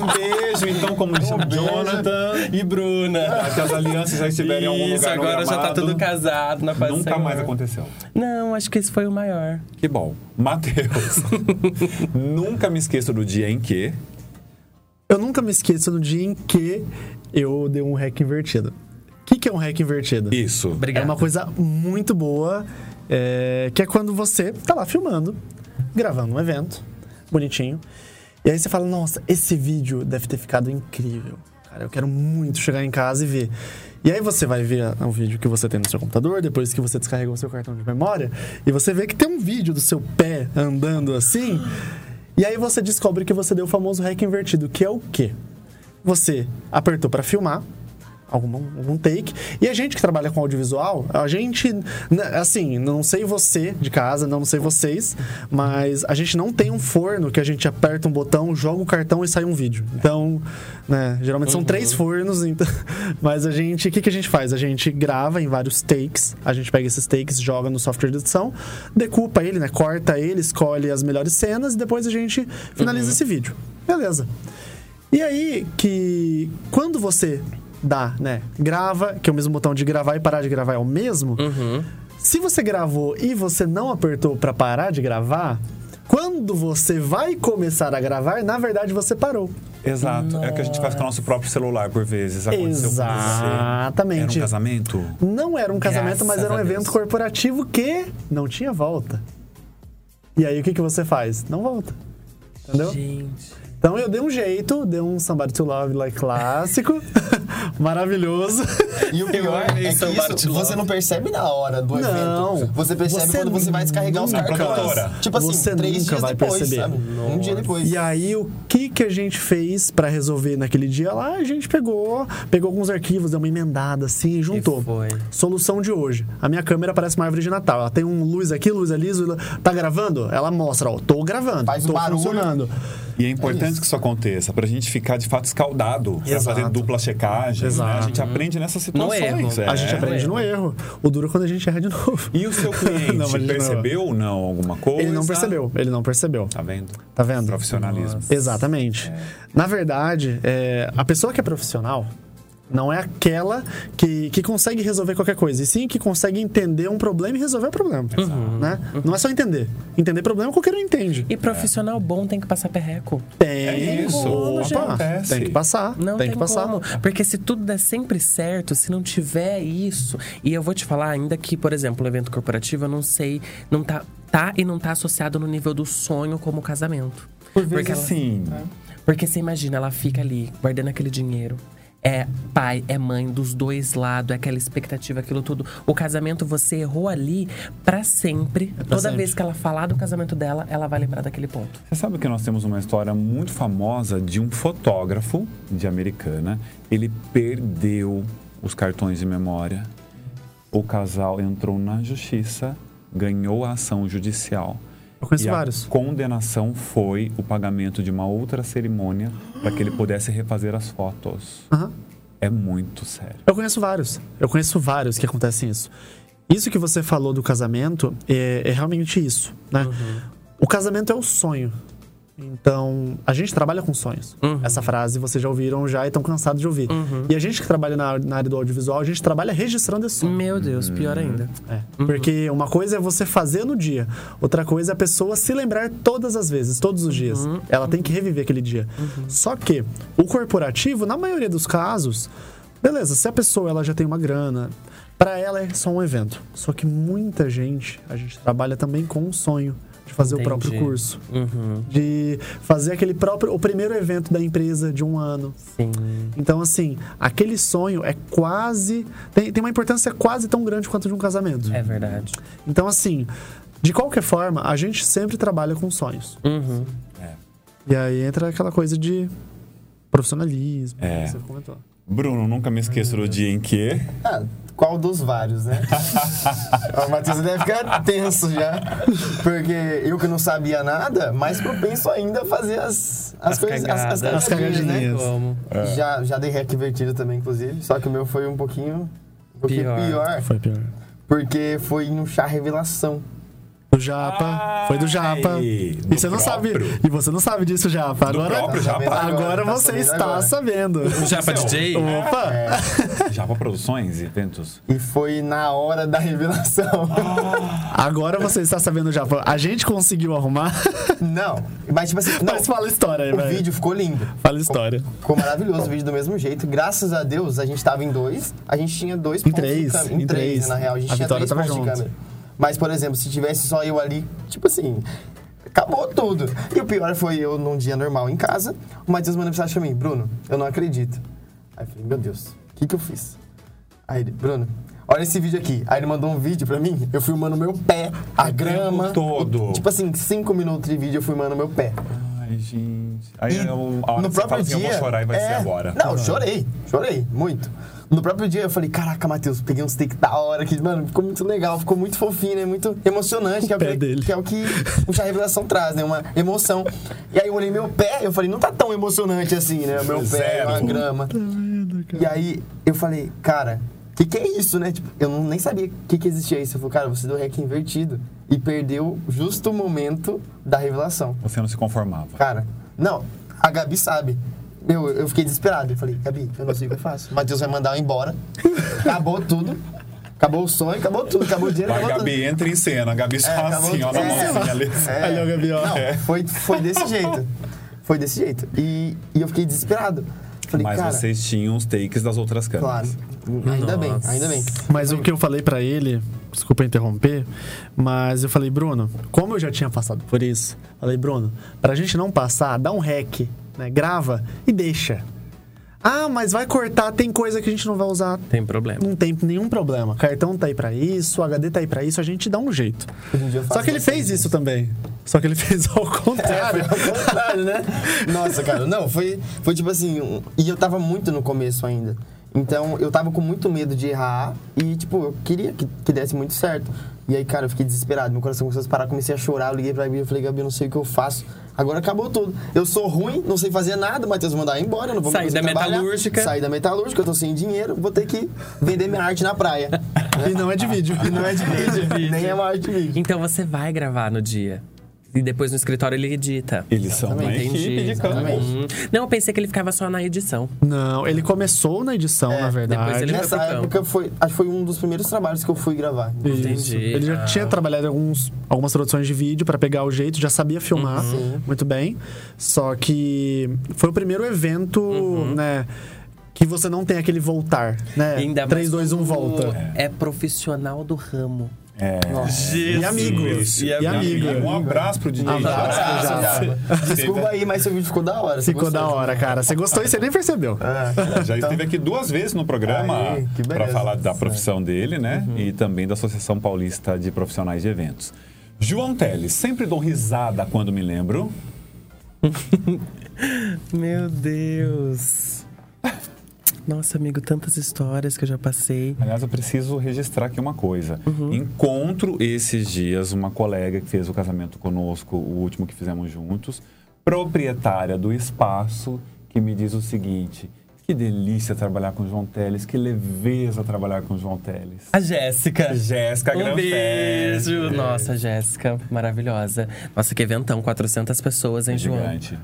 Um beijo, então, como chamam, Jonathan. e Bruna. Que as alianças já estiverem em algum Isso, lugar no agora já tá tudo casado na paz do Nunca Senhor. mais aconteceu. Não, acho que esse foi o maior. Que bom. Matheus. Nunca me esqueço do dia em que. Eu nunca me esqueço do dia em que eu dei um hack invertido. O que, que é um hack invertido? Isso. É Obrigado. uma coisa muito boa, é, que é quando você tá lá filmando, gravando um evento, bonitinho, e aí você fala, nossa, esse vídeo deve ter ficado incrível. Cara, eu quero muito chegar em casa e ver. E aí você vai ver o vídeo que você tem no seu computador, depois que você descarregou o seu cartão de memória, e você vê que tem um vídeo do seu pé andando assim, e aí você descobre que você deu o famoso hack invertido, que é o quê? Você apertou pra filmar, algum, algum take. E a gente que trabalha com audiovisual, a gente, né, assim, não sei você de casa, não sei vocês, mas a gente não tem um forno que a gente aperta um botão, joga o cartão e sai um vídeo. Então, né, geralmente são três fornos, então, mas a gente, o que, que a gente faz? A gente grava em vários takes, a gente pega esses takes, joga no software de edição, decupa ele, né, corta ele, escolhe as melhores cenas e depois a gente finaliza esse vídeo. Beleza. E aí que quando você dá, né, grava, que é o mesmo botão de gravar e parar de gravar é o mesmo, Uhum. se você gravou e você não apertou pra parar de gravar, quando você vai começar a gravar, na verdade você parou. Exato. É o que a gente faz com o nosso próprio celular, por vezes. Aconteceu com você. Exatamente. Era um casamento? Não era um casamento, mas Graças era um evento Deus. corporativo que não tinha volta. E aí o que, que você faz? Não volta. Entendeu? Gente. Então eu dei um jeito, dei um Somebody to Love like clássico, maravilhoso. E o pior é que isso você não percebe na hora do Não. evento. Você percebe Você quando você vai descarregar os cartões. Tipo assim, Você três nunca dias vai depois, perceber. sabe? Um dia depois. E aí, o que que a gente fez pra resolver naquele dia lá? A gente pegou, pegou alguns arquivos, deu uma emendada assim, e juntou. foi? Solução de hoje. A minha câmera parece uma árvore de Natal. Ela tem um luz aqui, luz ali, luz... tá gravando? Ela mostra, ó, tô gravando, Faz um tô barulho. funcionando. E é importante que isso aconteça, pra gente ficar de fato escaldado, pra fazer dupla checagem. né? Exato. A gente aprende nessas situações. erro. é. A gente aprende é. no erro. O duro é quando a gente erra de novo. E o seu cliente Não, percebeu ou não alguma coisa? Ele não percebeu, ele não percebeu. Tá vendo? Tá vendo? Profissionalismo. Exatamente. Na verdade, é, a pessoa que é profissional não é aquela que, que consegue resolver qualquer coisa, e sim que consegue entender um problema e resolver o problema. Né? Não é só entender. Entender problema qualquer um entende. E profissional bom tem que passar perreco. Tem É isso. Acontece. tem que passar. Não tem tem, que passar. como. Porque se tudo der sempre certo, se não tiver isso. E eu vou te falar ainda que, por exemplo, o evento corporativo, eu não sei. Não tá, tá e não tá associado no nível do sonho como o casamento. Por vezes Porque ela- sim. Porque você imagina, ela fica ali, guardando aquele dinheiro. É pai, é mãe, dos dois lados, é aquela expectativa, aquilo tudo. O casamento, você errou ali pra sempre. Toda sempre. vez que ela falar do casamento dela, ela vai lembrar daquele ponto. Você sabe que nós temos uma história muito famosa de um fotógrafo de Americana. Ele perdeu os cartões de memória. O casal entrou na justiça, ganhou a ação judicial. Eu conheço e vários. A condenação foi o pagamento de uma outra cerimônia para que ele pudesse refazer as fotos. Aham. É muito sério. Eu conheço vários. Eu conheço vários que acontecem isso. Isso que você falou do casamento é, é realmente isso, né? O casamento é o sonho. Então, a gente trabalha com sonhos. Essa frase vocês já ouviram já e estão cansados de ouvir. E a gente que trabalha na, na área do audiovisual, a gente trabalha registrando esse sonho. Meu Deus, pior ainda. É. Porque uma coisa é você fazer no dia, outra coisa é a pessoa se lembrar todas as vezes, todos os dias. Ela tem que reviver aquele dia. Só que o corporativo, na maioria dos casos, beleza, se a pessoa ela já tem uma grana, para ela é só um evento. Só que muita gente, a gente trabalha também com um sonho de fazer Entendi. o próprio curso, Uhum, de fazer aquele próprio o primeiro evento da empresa de um ano. sim. Então, assim, aquele sonho é quase. Tem, tem uma importância quase tão grande quanto de um casamento. É verdade. Então, assim, de qualquer forma, a gente sempre trabalha com sonhos. Uhum. E aí entra aquela coisa de profissionalismo, É. que você comentou. Bruno, nunca me esqueço do dia em que. Ah, qual dos vários, né? o Matheus deve ficar tenso já. Porque eu que não sabia nada, mais propenso ainda a fazer as, as, As coisas. cagadas. As cagadinhas. né? Como? Já, já dei rec invertida também, inclusive. Só que o meu foi um pouquinho, um pouquinho Pior. pior. Foi pior. Porque foi no chá revelação. Do Japa, foi do Japa. Ai, E você não sabe. E você não sabe disso, Japa. Agora, próprio Japa? agora Tá você sabendo está agora. sabendo. O Japa DJ? Opa! É, Japa Produções, eventos. e foi na hora da revelação. Agora você está sabendo, Japa. A gente conseguiu arrumar. Não, mas tipo assim, não, Mas fala a história aí, o velho. vídeo ficou lindo. Fala a história. Ficou maravilhoso o vídeo do mesmo jeito. Graças a Deus, a gente tava em dois. A gente tinha dois Em pontos três, de câmera. em Em três, três. na real. A gente A tinha Vitória três tava pontos de junto. câmera. Mas, por exemplo, se tivesse só eu ali, tipo assim, acabou tudo. E o pior foi eu num dia normal em casa. O Matheus mandou mensagem pra mim, Bruno, eu não acredito. Aí eu falei, meu Deus, o que que eu fiz? Aí ele, Bruno, olha esse vídeo aqui. Aí ele mandou um vídeo pra mim, eu filmando meu pé, a grama. todo. tipo assim, cinco minutos de vídeo eu filmando meu pé. Ai, gente. Aí eu, a hora no que você próprio fala assim, dia. eu vou chorar e vai é, ser agora. Não, chorei, chorei, muito. No próprio dia eu falei, caraca, Matheus, peguei uns take da hora aqui, mano, ficou muito legal, ficou muito fofinho, né? Muito emocionante, que é, o pé que, dele. que é o que o chá revelação traz, né? Uma emoção. E aí eu olhei meu pé, eu falei, não tá tão emocionante assim, né? O meu pé, Zero. uma grama. E aí eu falei, cara, o que, que é isso, né? Tipo, eu não, nem sabia o que, que existia isso. Eu falei, cara, você deu rec invertido e perdeu justo o momento da revelação. Você não se conformava. Cara, não, a Gabi sabe. Eu, eu fiquei desesperado. Eu falei, Gabi, eu não sei o que eu faço. O Matheus vai mandar eu embora. Acabou tudo. Acabou o sonho, acabou tudo. Acabou o dinheiro, A acabou Gabi entra em cena, a Gabi só É, acabou assim, ó, tudo. na É. mãozinha ali. tudo. É. Olha o Gabi, ó. Não, foi, foi desse jeito. Foi desse jeito. E, e eu fiquei desesperado. Falei, Mas cara, vocês tinham os takes das outras claro. câmeras. Ainda bem, Nossa. ainda bem. Mas o que eu falei pra ele, desculpa interromper, mas eu falei, Bruno, como eu já tinha passado por isso, falei, Bruno, pra gente não passar, dá um rec, né? Grava e deixa. Ah, mas vai cortar, tem coisa que a gente não vai usar. Tem problema. Não tem nenhum problema. Cartão tá aí pra isso, o HD tá aí pra isso, a gente dá um jeito. Só que ele fez isso também. Só que ele fez ao contrário. É, ao contrário, né? Nossa, cara, não, foi, foi tipo assim. um- e eu tava muito no começo ainda. Então eu tava com muito medo de errar e, tipo, eu queria que, que desse muito certo. E aí, cara, eu fiquei desesperado. Meu coração começou a disparar, comecei a chorar. Eu liguei pra Gabi e falei, Gabi, eu não sei o que eu faço. Agora acabou tudo. Eu sou ruim, não sei fazer nada. O Matheus mandar embora, não vou Saí conseguir da trabalhar. metalúrgica. Saí da metalúrgica, eu tô sem dinheiro, vou ter que vender minha arte na praia. e não é de vídeo. E não é de vídeo, nem é uma arte de vídeo. Então você vai gravar no dia. E depois no escritório ele edita. Eles são uma Exatamente. equipe de. Hum. Não, eu pensei que ele ficava só na edição. Não, ele começou na edição, É, na verdade. depois ele- Nessa foi pro época foi, acho que foi um dos primeiros trabalhos que eu fui gravar. Isso. Entendi. Ele já Ah. tinha trabalhado em alguns, algumas produções de vídeo pra pegar o jeito, já sabia filmar Uhum. muito bem. Só que foi o primeiro evento, Uhum. né? Que você não tem aquele voltar, né? Ainda mais 3, 2, 1, quando volta. É profissional do ramo. É. E amigos. Isso. E amigo. Um abraço pro DJ. Abraço, Java. Java. Desculpa aí, mas seu vídeo ficou da hora. você Ficou da hora, cara. Você gostou e você nem percebeu. É. Já esteve aqui duas vezes no programa para falar da profissão dele, né? E também da Associação Paulista de Profissionais de Eventos. João Teles, sempre dou risada quando me lembro. Meu Deus. Nossa, amigo, tantas histórias que eu já passei. Aliás, eu preciso registrar aqui uma coisa. Encontro esses dias uma colega que fez o casamento conosco, o último que fizemos juntos, proprietária do espaço, que me diz o seguinte: que delícia trabalhar com o João Teles, que leveza trabalhar com o João Teles. A Jéssica. Jéssica Um beijo. Nossa, Jéssica, maravilhosa. Nossa, que eventão, 400 pessoas, hein, João? Gigante.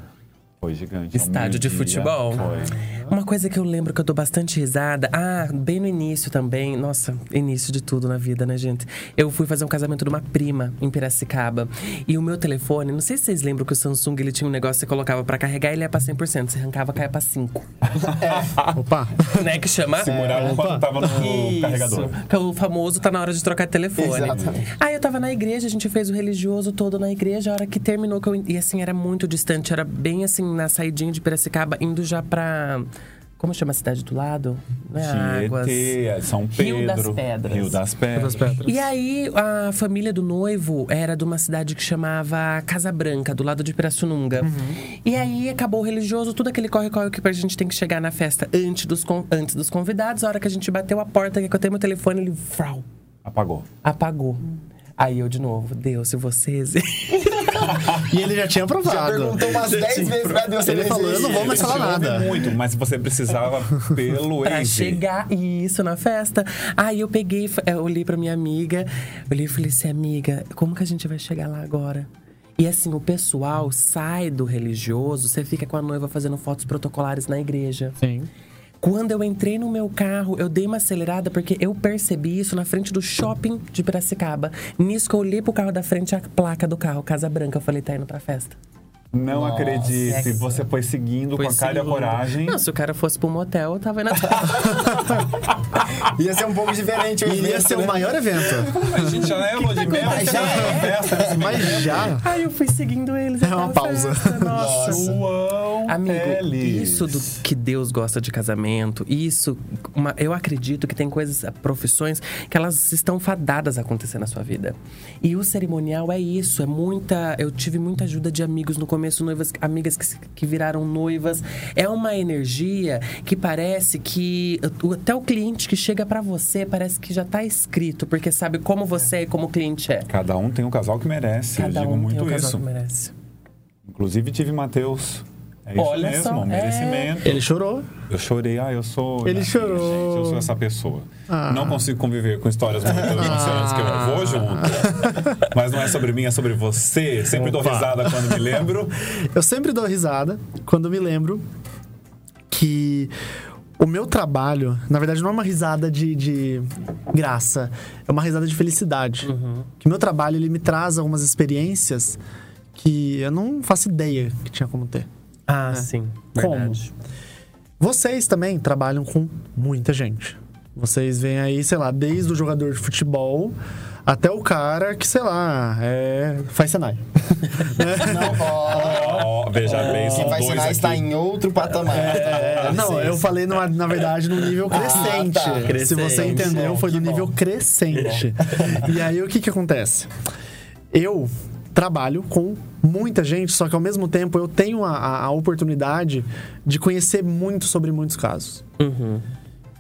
Foi gigante. Estádio de futebol. Foi. Uma coisa que eu lembro que eu dou bastante risada. Ah, bem no início também. Nossa, início de tudo na vida, né, gente? Eu fui fazer um casamento de uma prima em Piracicaba. E o meu telefone, não sei se vocês lembram que o Samsung ele tinha um negócio que você colocava pra carregar ele ia pra 100%. Você arrancava, caia pra 5. Opa. né? Que chama. Segurava quando tava no Isso. carregador. Que o famoso tá na hora de trocar de telefone. Exatamente. Aí eu tava na igreja, a gente fez o religioso todo na igreja, a hora que terminou que eu. E assim, era muito distante, era bem assim, na saidinha de Piracicaba, indo já pra. Como chama a cidade do lado? Não é Águas. Tietê, São Pedro. Rio das Pedras. Rio das Pedras. E aí, a família do noivo era de uma cidade que chamava Casa Branca, do lado de Pirassununga. E aí, acabou o religioso, tudo aquele corre-corre que a gente tem que chegar na festa antes dos, antes dos convidados. A hora que a gente bateu a porta, que eu tenho meu telefone, ele frau, Apagou. apagou. Aí eu de novo, Deus, se vocês. E ele já tinha Já provado. perguntou umas 10 vezes pra Deus se Ele falou, eu não vou mais falar nada. muito, mas você precisava pelo pra Waze. chegar isso na festa. Aí eu peguei, eu olhei pra minha amiga, olhei e falei assim, amiga, como que a gente vai chegar lá agora? E assim, o pessoal sai do religioso, você fica com a noiva fazendo fotos protocolares na igreja. Sim. Quando eu entrei no meu carro, eu dei uma acelerada porque eu percebi isso na frente do shopping de Piracicaba. Nisso que eu olhei pro carro da frente, a placa do carro, Casa Branca. Eu falei, tá indo pra festa. Não Nossa. acredite, você foi seguindo com a cara e a coragem. Não, se o cara fosse pro motel, eu tava indo atrás. Ia ser um pouco diferente o E ia evento, ser o né? maior evento. A gente já é lua de mel, Mas já é. festa. Mas já. Aí eu fui seguindo eles. É uma pausa. festa, Nossa. João João Amigo, Teles. isso do que Deus gosta de casamento, isso, uma- eu acredito que tem coisas, profissões que elas estão fadadas a acontecer na sua vida. E o cerimonial é isso, é muita. Eu tive muita ajuda de amigos no começo, noivas, amigas que, que viraram noivas. É uma energia que parece que até o cliente que chega pra você parece que já tá escrito, porque sabe como você é e como o cliente é. Cada um tem um casal que merece. Cada eu digo um muito tem o casal isso. que merece. Inclusive tive Matheus. É isso Olha mesmo, só, um é. merecimento. Ele chorou. Eu chorei, ah, eu sou. Ele Ai, chorou. Gente, eu sou essa pessoa. Ah. Não consigo conviver com histórias muito emocionantes que eu vou junto. Mas não é sobre mim, é sobre você. Sempre dou Opa. risada quando me lembro. Eu sempre dou risada quando me lembro que o meu trabalho, na verdade, não é uma risada de, de graça, é uma risada de felicidade. Que o meu trabalho ele me traz algumas experiências que eu não faço ideia que tinha como ter. Ah, sim. Como? Verdade. Vocês também trabalham com muita gente. Vocês veem aí, sei lá, desde o jogador de futebol até o cara que, sei lá, é... faz Senai. Não, ó, Ó, veja bem, são dois aqui. está em outro patamar. É, não, eu falei numa- na verdade no nível crescente. tá. Se Crescente. você entendeu, foi no nível crescente. E aí o que que acontece? Eu trabalho com muita gente, só que ao mesmo tempo eu tenho a, a- oportunidade de conhecer muito sobre muitos casos. Uhum.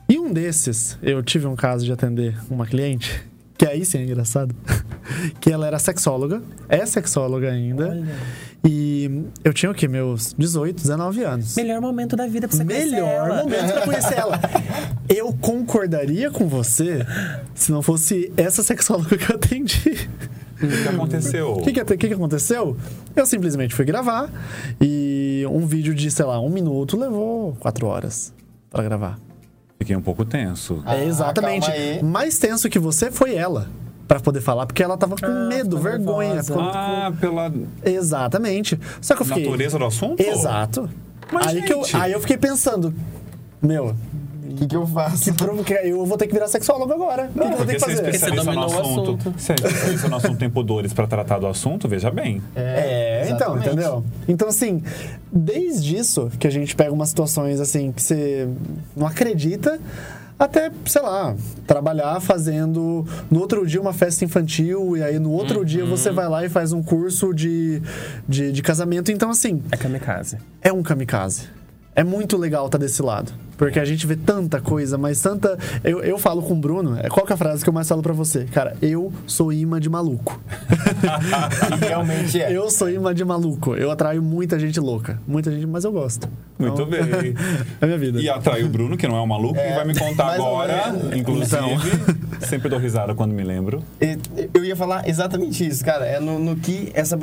E um desses, eu tive um caso de atender uma cliente, que aí sim é engraçado, que ela era sexóloga, é sexóloga ainda, Olha. e eu tinha o quê? Meus 18, 19 anos. Melhor momento da vida pra você conhecer Melhor ela. momento pra conhecer ela. Eu concordaria com você se não fosse essa sexóloga que eu atendi. O que aconteceu? O que, que, que que aconteceu? Eu simplesmente fui gravar e um vídeo de, sei lá, um minuto levou quatro horas pra gravar. Fiquei um pouco tenso. Ah, é exatamente. Mais tenso que você foi ela. Pra poder falar, porque ela tava com Ah, medo, vergonha. ficou- Ah, pela Exatamente. Só que eu fiquei. natureza do assunto? Exato. Mas, aí, que eu, gente. aí eu fiquei pensando, meu, O que, que eu faço? que provo que eu vou ter que virar sexólogo agora. O que, que eu vou ter Porque que você é fazer? Você especialista no dominou o assunto. assunto. Você é especialista no assunto, tem pudores pra tratar do assunto, veja bem. É, então, exatamente. entendeu? Então, assim, desde isso que a gente pega umas situações assim que você não acredita, até, sei lá, trabalhar fazendo no outro dia uma festa infantil, e aí no outro dia você vai lá e faz um curso de, de, de casamento. Então, assim, É kamikaze. é um kamikaze. É muito legal estar desse lado. Porque a gente vê tanta coisa, mas tanta. Eu, eu falo com o Bruno, é- qual que é a frase que eu mais falo pra você? Cara, eu sou imã de maluco. E realmente é. Eu sou imã de maluco. Eu atraio muita gente louca. Muita gente, mas eu gosto. Muito Então, bem. é minha vida. E atraiu o Bruno, que não é um maluco, É, que vai me contar agora, inclusive. Então. Sempre dou risada quando me lembro. E- Eu ia falar exatamente isso, cara. É no, no que essa,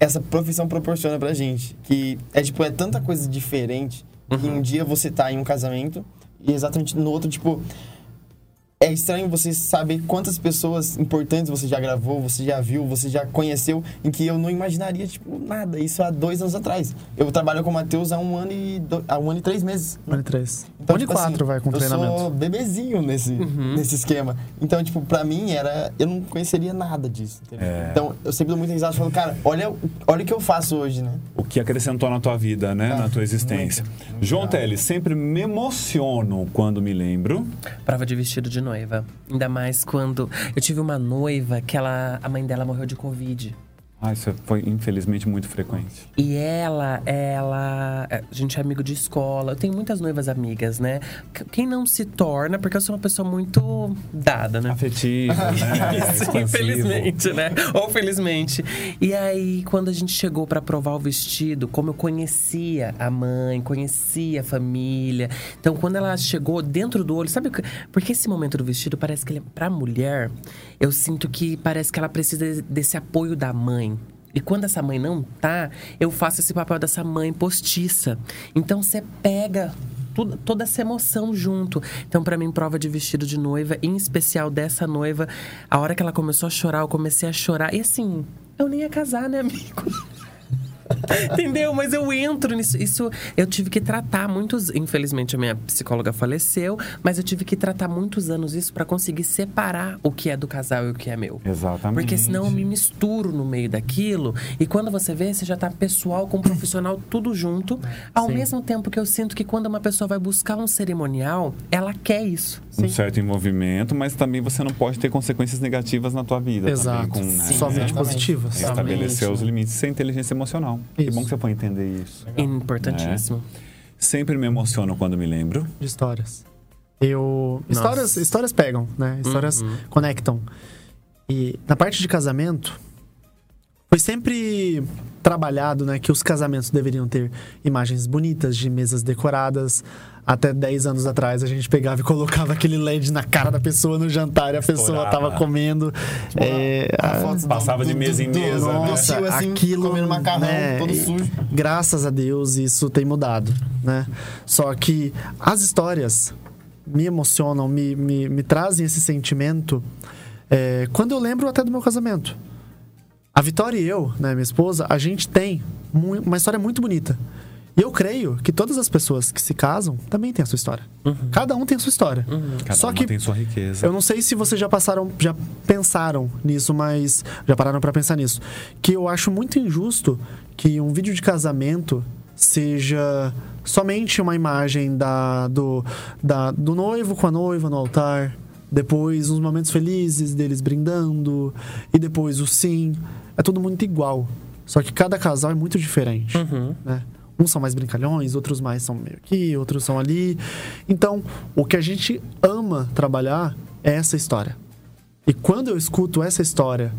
essa profissão proporciona pra gente. Que é tipo, é tanta coisa diferente que um dia você tá em um casamento e exatamente no outro, tipo. É estranho você saber quantas pessoas importantes você já gravou, você já viu, você já conheceu, em que eu não imaginaria, tipo, nada. Isso há dois anos atrás. Eu trabalho com o Matheus há um ano e, do- há um ano e três meses. Um e três. Então, um e tipo quatro assim, vai com eu treinamento. sou bebezinho nesse, nesse esquema. Então, tipo, pra mim era. Eu não conheceria nada disso. entendeu? É. Então, eu sempre dou muita risada e falo, cara, olha, olha o que eu faço hoje, né? O que acrescentou na tua vida, né? Ah, na tua existência. muito. João Teles, sempre me emociono quando me lembro. Prova de vestido de noiva. Ainda mais quando eu tive uma noiva que ela, a mãe dela morreu de Covid. Ah, isso foi infelizmente muito frequente. E ela, ela. A gente é amigo de escola. Eu tenho muitas noivas amigas, né? Quem não se torna, porque eu sou uma pessoa muito dada, né? Afetivo, né? Isso, infelizmente, né? Ou felizmente. E aí, quando a gente chegou pra provar o vestido, como eu conhecia a mãe, conhecia a família. Então, quando ela chegou dentro do olho, sabe? Porque esse momento do vestido parece que ele, pra mulher, eu sinto que parece que ela precisa desse apoio da mãe. E quando essa mãe não tá, eu faço esse papel dessa mãe postiça. Então você pega tudo- toda essa emoção junto. Então, pra mim, prova de vestido de noiva, em especial dessa noiva, a hora que ela começou a chorar, eu comecei a chorar. E assim, eu nem ia casar, né, amigo? Entendeu? Mas eu entro nisso. Isso eu tive que tratar muitos. Infelizmente, a minha psicóloga faleceu, mas eu tive que tratar muitos anos isso para conseguir separar o que é do casal e o que é meu. Exatamente. Porque senão eu me misturo no meio daquilo. E quando você vê, você já tá pessoal com profissional tudo junto. Ao Sim. mesmo tempo que eu sinto que quando uma pessoa vai buscar um cerimonial, ela quer isso. Um certo envolvimento, mas também você não pode ter consequências negativas na tua vida. Exato. Também, com, né, Somente Exatamente. positivas. Estabelecer Somente. os limites sem inteligência emocional. Que Isso. bom que você foi entender isso. Importantíssimo. Sempre me emociono quando me lembro. de histórias. Eu. Nossa. Histórias, histórias pegam, né? Histórias Uhum. conectam. E na parte de casamento, foi sempre trabalhado, né, que os casamentos deveriam ter imagens bonitas, de mesas decoradas. Até 10 anos atrás a gente pegava e colocava aquele LED na cara da pessoa no jantar e a pessoa Estourava. tava comendo. É, A a- foto do- Passava de mesa do- em mesa, do né? tio, assim, aquilo, comendo macarrão, né, todo sujo. Graças a Deus isso tem mudado, né? Só que as histórias me emocionam, me, me, me trazem esse sentimento é, quando eu lembro até do meu casamento. A Vitória e eu, né, minha esposa, a gente tem uma história muito bonita. E eu creio que todas as pessoas que se casam também têm a sua história. Cada um tem a sua história. Cada Só que tem sua riqueza. eu não sei se vocês já passaram, já pensaram nisso, mas já pararam pra pensar nisso. Que eu acho muito injusto que um vídeo de casamento seja somente uma imagem da, do, da, do noivo com a noiva no altar, depois uns momentos felizes deles brindando, e depois o sim. É tudo muito igual. Só que cada casal é muito diferente. Uhum. né? Uns são mais brincalhões, outros mais são meio aqui, outros são ali. Então, o que a gente ama trabalhar é essa história. E quando eu escuto essa história,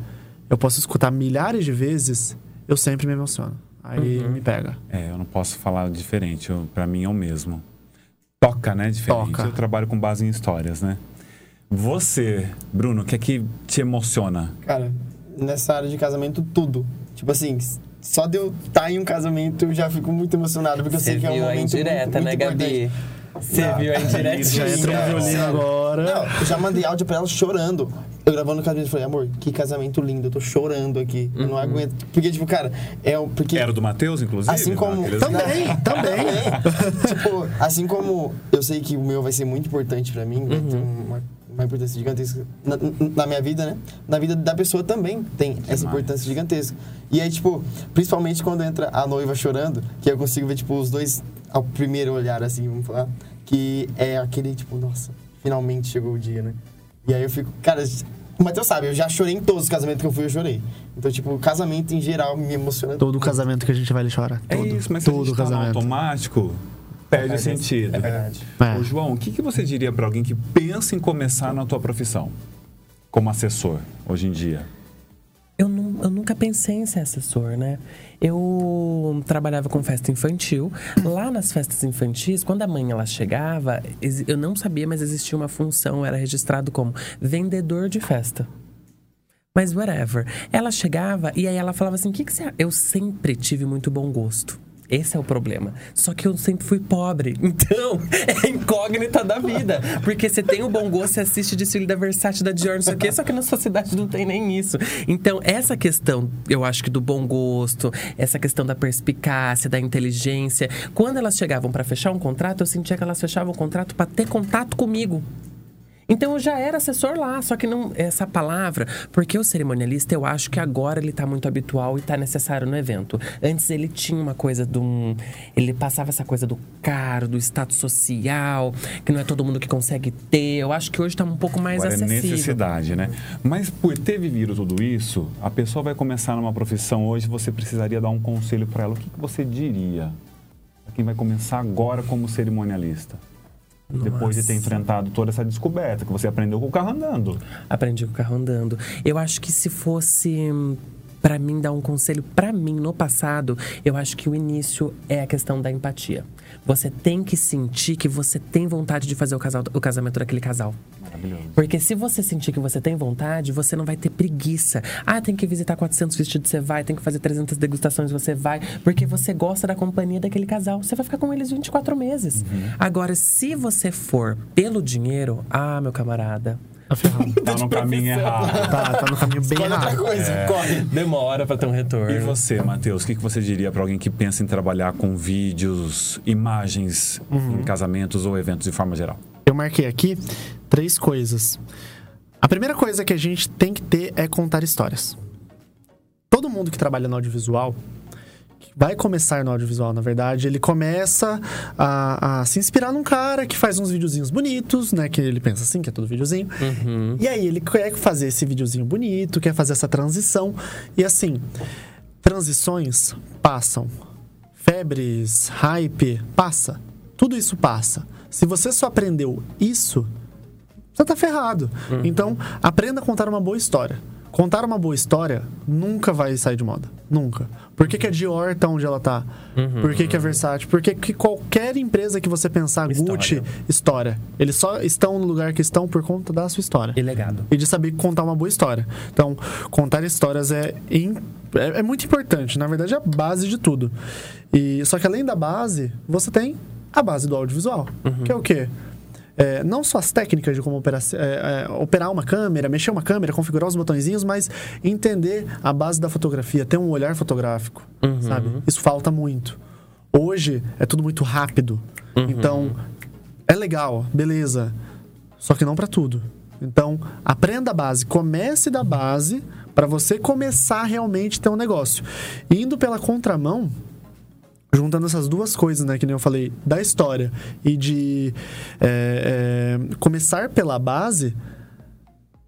eu posso escutar milhares de vezes, eu sempre me emociono. Aí me pega. É, eu não posso falar diferente. Pra mim é o mesmo. Toca, né? Diferente. Toca. Eu trabalho com base em histórias, né? Você, Bruno, o que é que te emociona? Cara, nessa área de casamento, tudo. Tipo assim, só de eu estar em um casamento, eu já fico muito emocionado, porque eu Você sei que é um viu a momento indireta, muito, né, muito Gabi? importante. Você Não. viu a indiretinha? Já no Sério, violino agora. Não, eu já mandei áudio pra ela chorando. Eu gravando o casamento, eu falei, amor, que casamento lindo, eu tô chorando aqui. Eu não Uhum. aguento. Porque, tipo, cara, é o. Porque Era do Matheus, inclusive? Assim como- Naqueles- Também, também. tipo, assim como eu sei que o meu vai ser muito importante pra mim, vai ter Uhum. uma, uma importância gigantesca na, na minha vida, né? Na vida da pessoa também tem essa importância gigantesca. E aí, tipo, principalmente quando entra a noiva chorando, que eu consigo ver, tipo, os dois ao primeiro olhar, assim, vamos falar, que é aquele, tipo, nossa, finalmente chegou o dia, né? E aí eu fico, cara, o Matheus sabe, eu já chorei em todos os casamentos que eu fui, eu chorei. Então, tipo, o casamento em geral me emociona. Todo casamento que a gente vai, ele chora. É Todo, isso, mas se a todo gente tá no casamento. automático, perde o sentido. É verdade. É. Ô, João, o que, que você diria pra alguém que pensa em começar na tua profissão? Como assessor, hoje em dia? Eu, nu- eu nunca pensei em ser assessor, né? Eu trabalhava com festa infantil. Lá nas festas infantis, quando a mãe ela chegava, eu não sabia, mas existia uma função, era registrado como vendedor de festa. Mas whatever. Ela chegava e aí ela falava assim: o que, que você. a-?" Eu sempre tive muito bom gosto. Esse é o problema. Só que eu sempre fui pobre. Então, é incógnita da vida. Porque você tem o bom gosto, você assiste desfile da Versace, da Dior, não sei o quê, só que na sua cidade não tem nem isso. Então, essa questão, eu acho que do bom gosto, essa questão da perspicácia, da inteligência. Quando elas chegavam para fechar um contrato, eu sentia que elas fechavam o contrato para ter contato comigo. Então eu já era assessor lá, só que não essa palavra, porque o cerimonialista eu acho que agora ele tá muito habitual e tá necessário no evento. Antes ele tinha uma coisa de um, ele passava essa coisa do caro, do status social, que não é todo mundo que consegue ter. Eu acho que hoje tá um pouco mais Agora é acessível. necessidade, né? Mas por ter vivido tudo isso, a pessoa vai começar numa profissão hoje, você precisaria dar um conselho para ela. O que, que você diria para quem vai começar agora como cerimonialista? Depois de ter enfrentado toda essa descoberta, que você aprendeu com o carro andando. Aprendi com o carro andando. Eu acho que se fosse pra mim dar um conselho pra mim no passado, eu acho que o início é a questão da empatia. Você tem que sentir que você tem vontade de fazer o, casal, o casamento daquele casal. Maravilhoso. Porque se você sentir que você tem vontade, você não vai ter preguiça. Ah, tem que visitar 400 vestidos, você vai. Tem que fazer 300 degustações, você vai. Porque você gosta da companhia daquele casal. Você vai ficar com eles 24 meses. Agora, se você for pelo dinheiro, ah, meu camarada, Tá ferrado. Tá no caminho errado. Tá, tá no caminho bem Escolhe outra errado. coisa, É. corre. Demora pra ter um retorno. E você, Matheus, o que que você diria para alguém que pensa em trabalhar com vídeos, imagens em casamentos ou eventos de forma geral? Eu marquei aqui três coisas. A primeira coisa que a gente tem que ter é contar histórias. Todo mundo que trabalha no audiovisual, vai começar no audiovisual, na verdade, ele começa a, a se inspirar num cara que faz uns videozinhos bonitos, né? Que ele pensa assim, que é tudo videozinho. Uhum. E aí ele quer fazer esse videozinho bonito, quer fazer essa transição. E assim, transições passam. Febres, hype, passa. Tudo isso passa. Se você só aprendeu isso, você tá ferrado. Então, aprenda a contar uma boa história. Contar uma boa história nunca vai sair de moda. Nunca. Por que, que a Dior tá onde ela tá? Por que, que a Versace? Por que, que qualquer empresa que você pensar, Gucci, História. história. Eles só estão no lugar que estão por conta da sua história E legado. e de saber contar uma boa história. Então, contar histórias é, im- é, é muito importante. Na verdade, é a base de tudo. E só que além da base, você tem a base do audiovisual, que é o quê? É, não só as técnicas de como operar, é, é, operar uma câmera, mexer uma câmera, configurar os botõezinhos, mas entender a base da fotografia, ter um olhar fotográfico, sabe? Isso falta muito. Hoje é tudo muito rápido. Então, é legal, beleza. Só que não pra tudo. Então, aprenda a base, comece da base para você começar a realmente ter um negócio. Indo pela contramão, juntando essas duas coisas, né, que nem eu falei, da história e de é, é, começar pela base,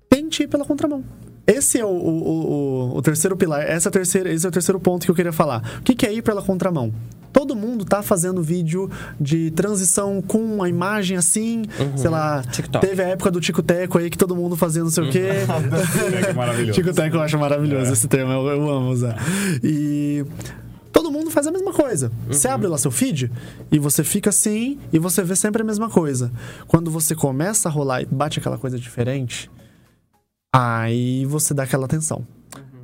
tente ir pela contramão. Esse é o, o, o- o terceiro pilar, essa é terceira, esse é o terceiro ponto que eu queria falar. O que, que é ir pela contramão? Todo mundo tá fazendo vídeo de transição com uma imagem assim, sei lá. TikTok. Teve a época do Tico Teco aí que todo mundo fazia não sei o quê. É maravilhoso. Tico Teco eu acho maravilhoso É. esse termo, eu, eu amo usar. E todo mundo faz a mesma coisa. Você abre lá seu feed e você fica assim e você vê sempre a mesma coisa. Quando você começa a rolar e bate aquela coisa diferente, aí você dá aquela atenção.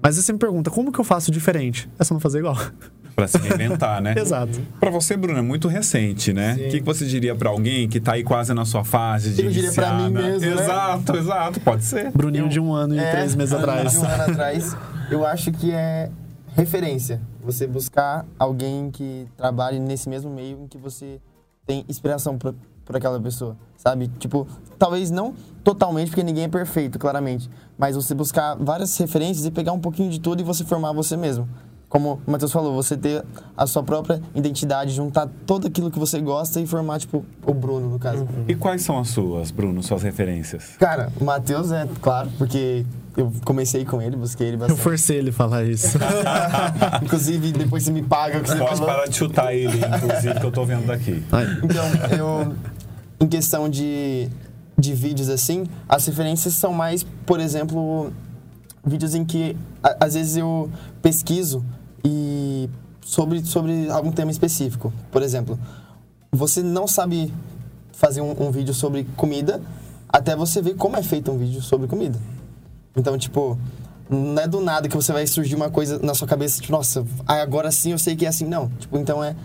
Mas você me pergunta, como que eu faço diferente? É só não fazer igual. Pra se reinventar, né? Exato. Pra você, Bruno, é muito recente, né? O que, que você diria pra alguém que tá aí quase na sua fase de Eu diria pra mim mesmo, né? Exato, exato, pode ser. Bruninho Eu- de um ano e É, três meses atrás. De um ano atrás, eu acho que é referência. Você buscar alguém que trabalhe nesse mesmo meio em que você tem inspiração por, por aquela pessoa, sabe? Tipo, talvez não totalmente, porque ninguém é perfeito, claramente. Mas você buscar várias referências e pegar um pouquinho de tudo e você formar você mesmo. Como o Matheus falou, você ter a sua própria identidade, juntar tudo aquilo que você gosta e formar, tipo, o Bruno, no caso. E quais são as suas, Bruno, suas referências? Cara, o Matheus é, claro, porque eu comecei com ele, busquei ele Eu bastante. forcei ele a falar isso. Inclusive, depois você me paga o que você Pode falou. parar de chutar ele, inclusive, que eu tô vendo daqui. Então, eu... Em questão de, de vídeos, assim, as referências são mais, por exemplo, vídeos em que, a- às vezes, eu pesquiso e sobre, sobre algum tema específico. Por exemplo, você não sabe fazer um, um vídeo sobre comida até você ver como é feito um vídeo sobre comida. Então, tipo, não é do nada que você vai surgir uma coisa na sua cabeça, tipo, nossa, agora sim eu sei que é assim. Não. Tipo, então é.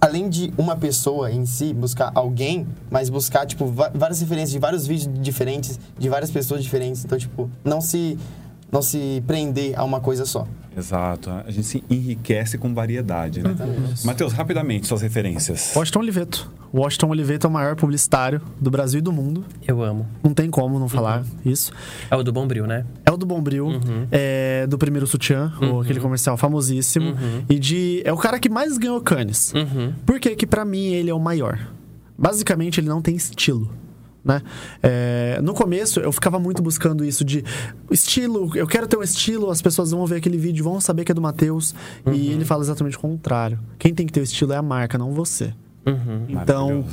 Além de uma pessoa em si, buscar alguém, mas buscar, tipo, várias referências de vários vídeos diferentes, de várias pessoas diferentes. Então, tipo, não se. Não se prender a uma coisa só. Exato. A gente se enriquece com variedade, né? Matheus, rapidamente, suas referências. Washington Oliveto. Washington Oliveto é o maior publicitário do Brasil e do mundo. Eu amo. Não tem como não falar isso. É o do Bombril, né? É o do Bombril, é do primeiro sutiã, o- aquele comercial famosíssimo. E de. É o cara que mais ganhou Cannes. Uhum. Por quê? que pra mim ele é o maior? Basicamente, ele não tem estilo. Né? É, no começo eu ficava muito buscando isso de estilo, eu quero ter um estilo, as pessoas vão ver aquele vídeo, vão saber que é do Matheus. E ele fala exatamente o contrário. Quem tem que ter o estilo é a marca, não você. Uhum. Então.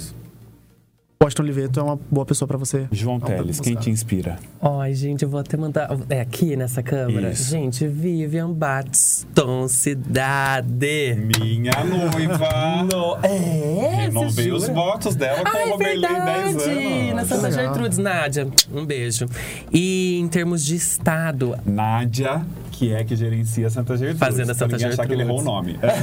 Washington Oliveto é uma boa pessoa pra você. João Teles, quem te inspira? Ai, gente, eu vou até mandar. É aqui nessa câmera? Isso. Gente, Vivian Batson Cidade. Minha noiva! No... É, Renovei os votos dela com Ah, o é Roberley 10 verdade! Na anos. Santa. Gertrudes, Nádia. Um beijo. E em termos de estado, Nádia, que é que gerencia Santa Gertrudes. Fazenda Santa ninguém achar que ele errou o Gertrudes. nome.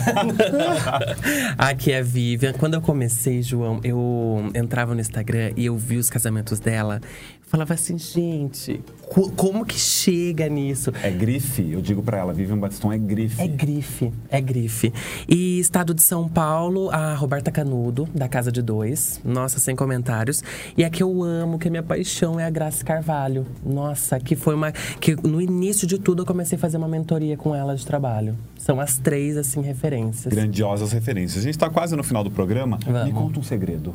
Aqui é a Vivian. Quando eu comecei, João, eu entrava no Instagram e eu vi os casamentos dela. Falava assim, gente, co- como que chega nisso? É grife, eu digo pra ela, Vivian Batiston é grife. É grife, é grife. E estado de São Paulo, a Roberta Canudo, da Casa de Dois. Nossa, sem comentários. E a que eu amo, que é minha paixão, é a Graça Carvalho. Nossa, que foi uma. que no início de tudo eu comecei a fazer uma mentoria com ela de trabalho. São as três, assim, referências. Grandiosas referências. A gente tá quase no final do programa. Me Vamos. conta um segredo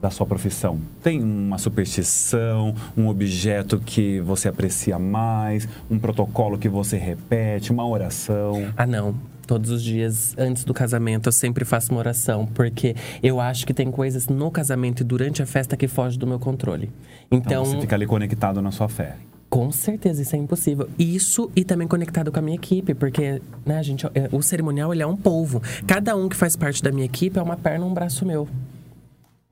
da sua profissão. Tem uma superstição, um objeto que você aprecia mais, um protocolo que você repete, uma oração. Ah, não. Todos os dias antes do casamento eu sempre faço uma oração, porque eu acho que tem coisas no casamento e durante a festa que fogem do meu controle. Então, Então, você fica ali conectado na sua fé. Com certeza, isso é impossível. Isso e também conectado com a minha equipe, porque, né, gente, é, o cerimonial ele é um polvo. Cada um que faz parte da minha equipe é uma perna, um braço meu.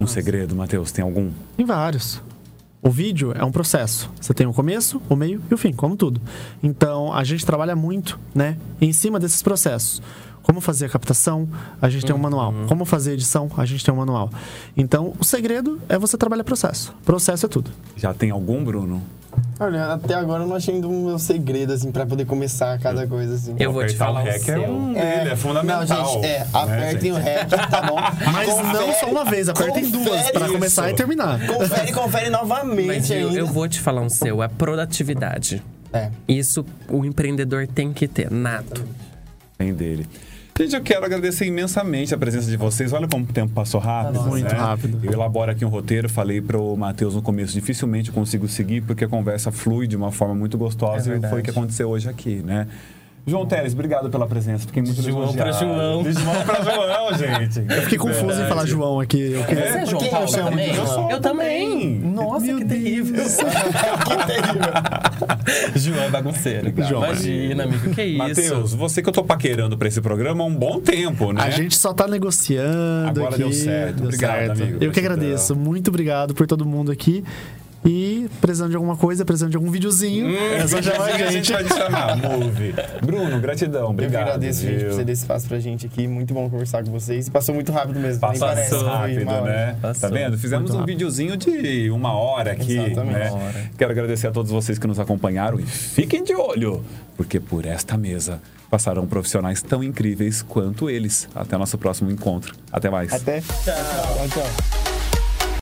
Um segredo, Matheus, tem algum? Tem vários. O vídeo é um processo. Você tem o começo, o meio e o fim, como tudo. Então, a gente trabalha muito, né, em cima desses processos. Como fazer a captação, a gente tem um manual. Como fazer a edição, a gente tem um manual. Então, o segredo é você trabalhar processo. Processo é tudo. Já tem algum, Bruno? Olha, até agora eu não achei ainda um meu segredo, assim, pra poder começar cada coisa, assim. Eu vou te falar o o REC é um dele, é fundamental. Não, gente, é, né, apertem o gente? REC, tá bom? Mas não só uma vez, apertem duas confere para isso. começar e terminar. Confere, confere novamente Mas eu, ainda. eu vou te falar um seu, a produtividade. É. Isso o empreendedor tem que ter, nato. Tem dele. Gente, eu quero agradecer imensamente a presença de vocês. Olha como o tempo passou rápido. Nossa. Muito né? rápido. Eu elaboro aqui um roteiro, falei pro Matheus no começo, dificilmente eu consigo seguir, porque a conversa flui de uma forma muito gostosa É e foi o que aconteceu hoje aqui, né? João Teles, obrigado pela presença. Fiquei muito João pra João. De João pra João, gente. Eu fiquei confuso em falar João aqui. Eu queria... Você é João que Paulo eu também? de João? Eu também. Nossa, Meu que Deus. terrível. João é bagunceiro. João. Imagina, amigo, que isso. Matheus, você que eu tô paquerando pra esse programa há um bom tempo, né? A gente só tá negociando Agora aqui. deu certo. Obrigado, amigo. Eu que agradeço. Muito obrigado por todo mundo aqui. E precisando de alguma coisa, precisando de algum videozinho, é só chamar a gente te chamar, Move. Bruno, gratidão. Eu que Obrigado. agradeço, gente, por você dar esse espaço pra gente aqui. Muito bom conversar com vocês. E passou muito rápido mesmo. Passou parece rápido, né? Passou. Tá vendo? Fizemos Muito um rápido. videozinho de uma hora aqui, Exatamente. né? Hora. Quero agradecer a todos vocês que nos acompanharam e fiquem de olho, porque por esta mesa passarão profissionais tão incríveis quanto eles. Até nosso próximo encontro. Até mais. Até. Tchau, tchau.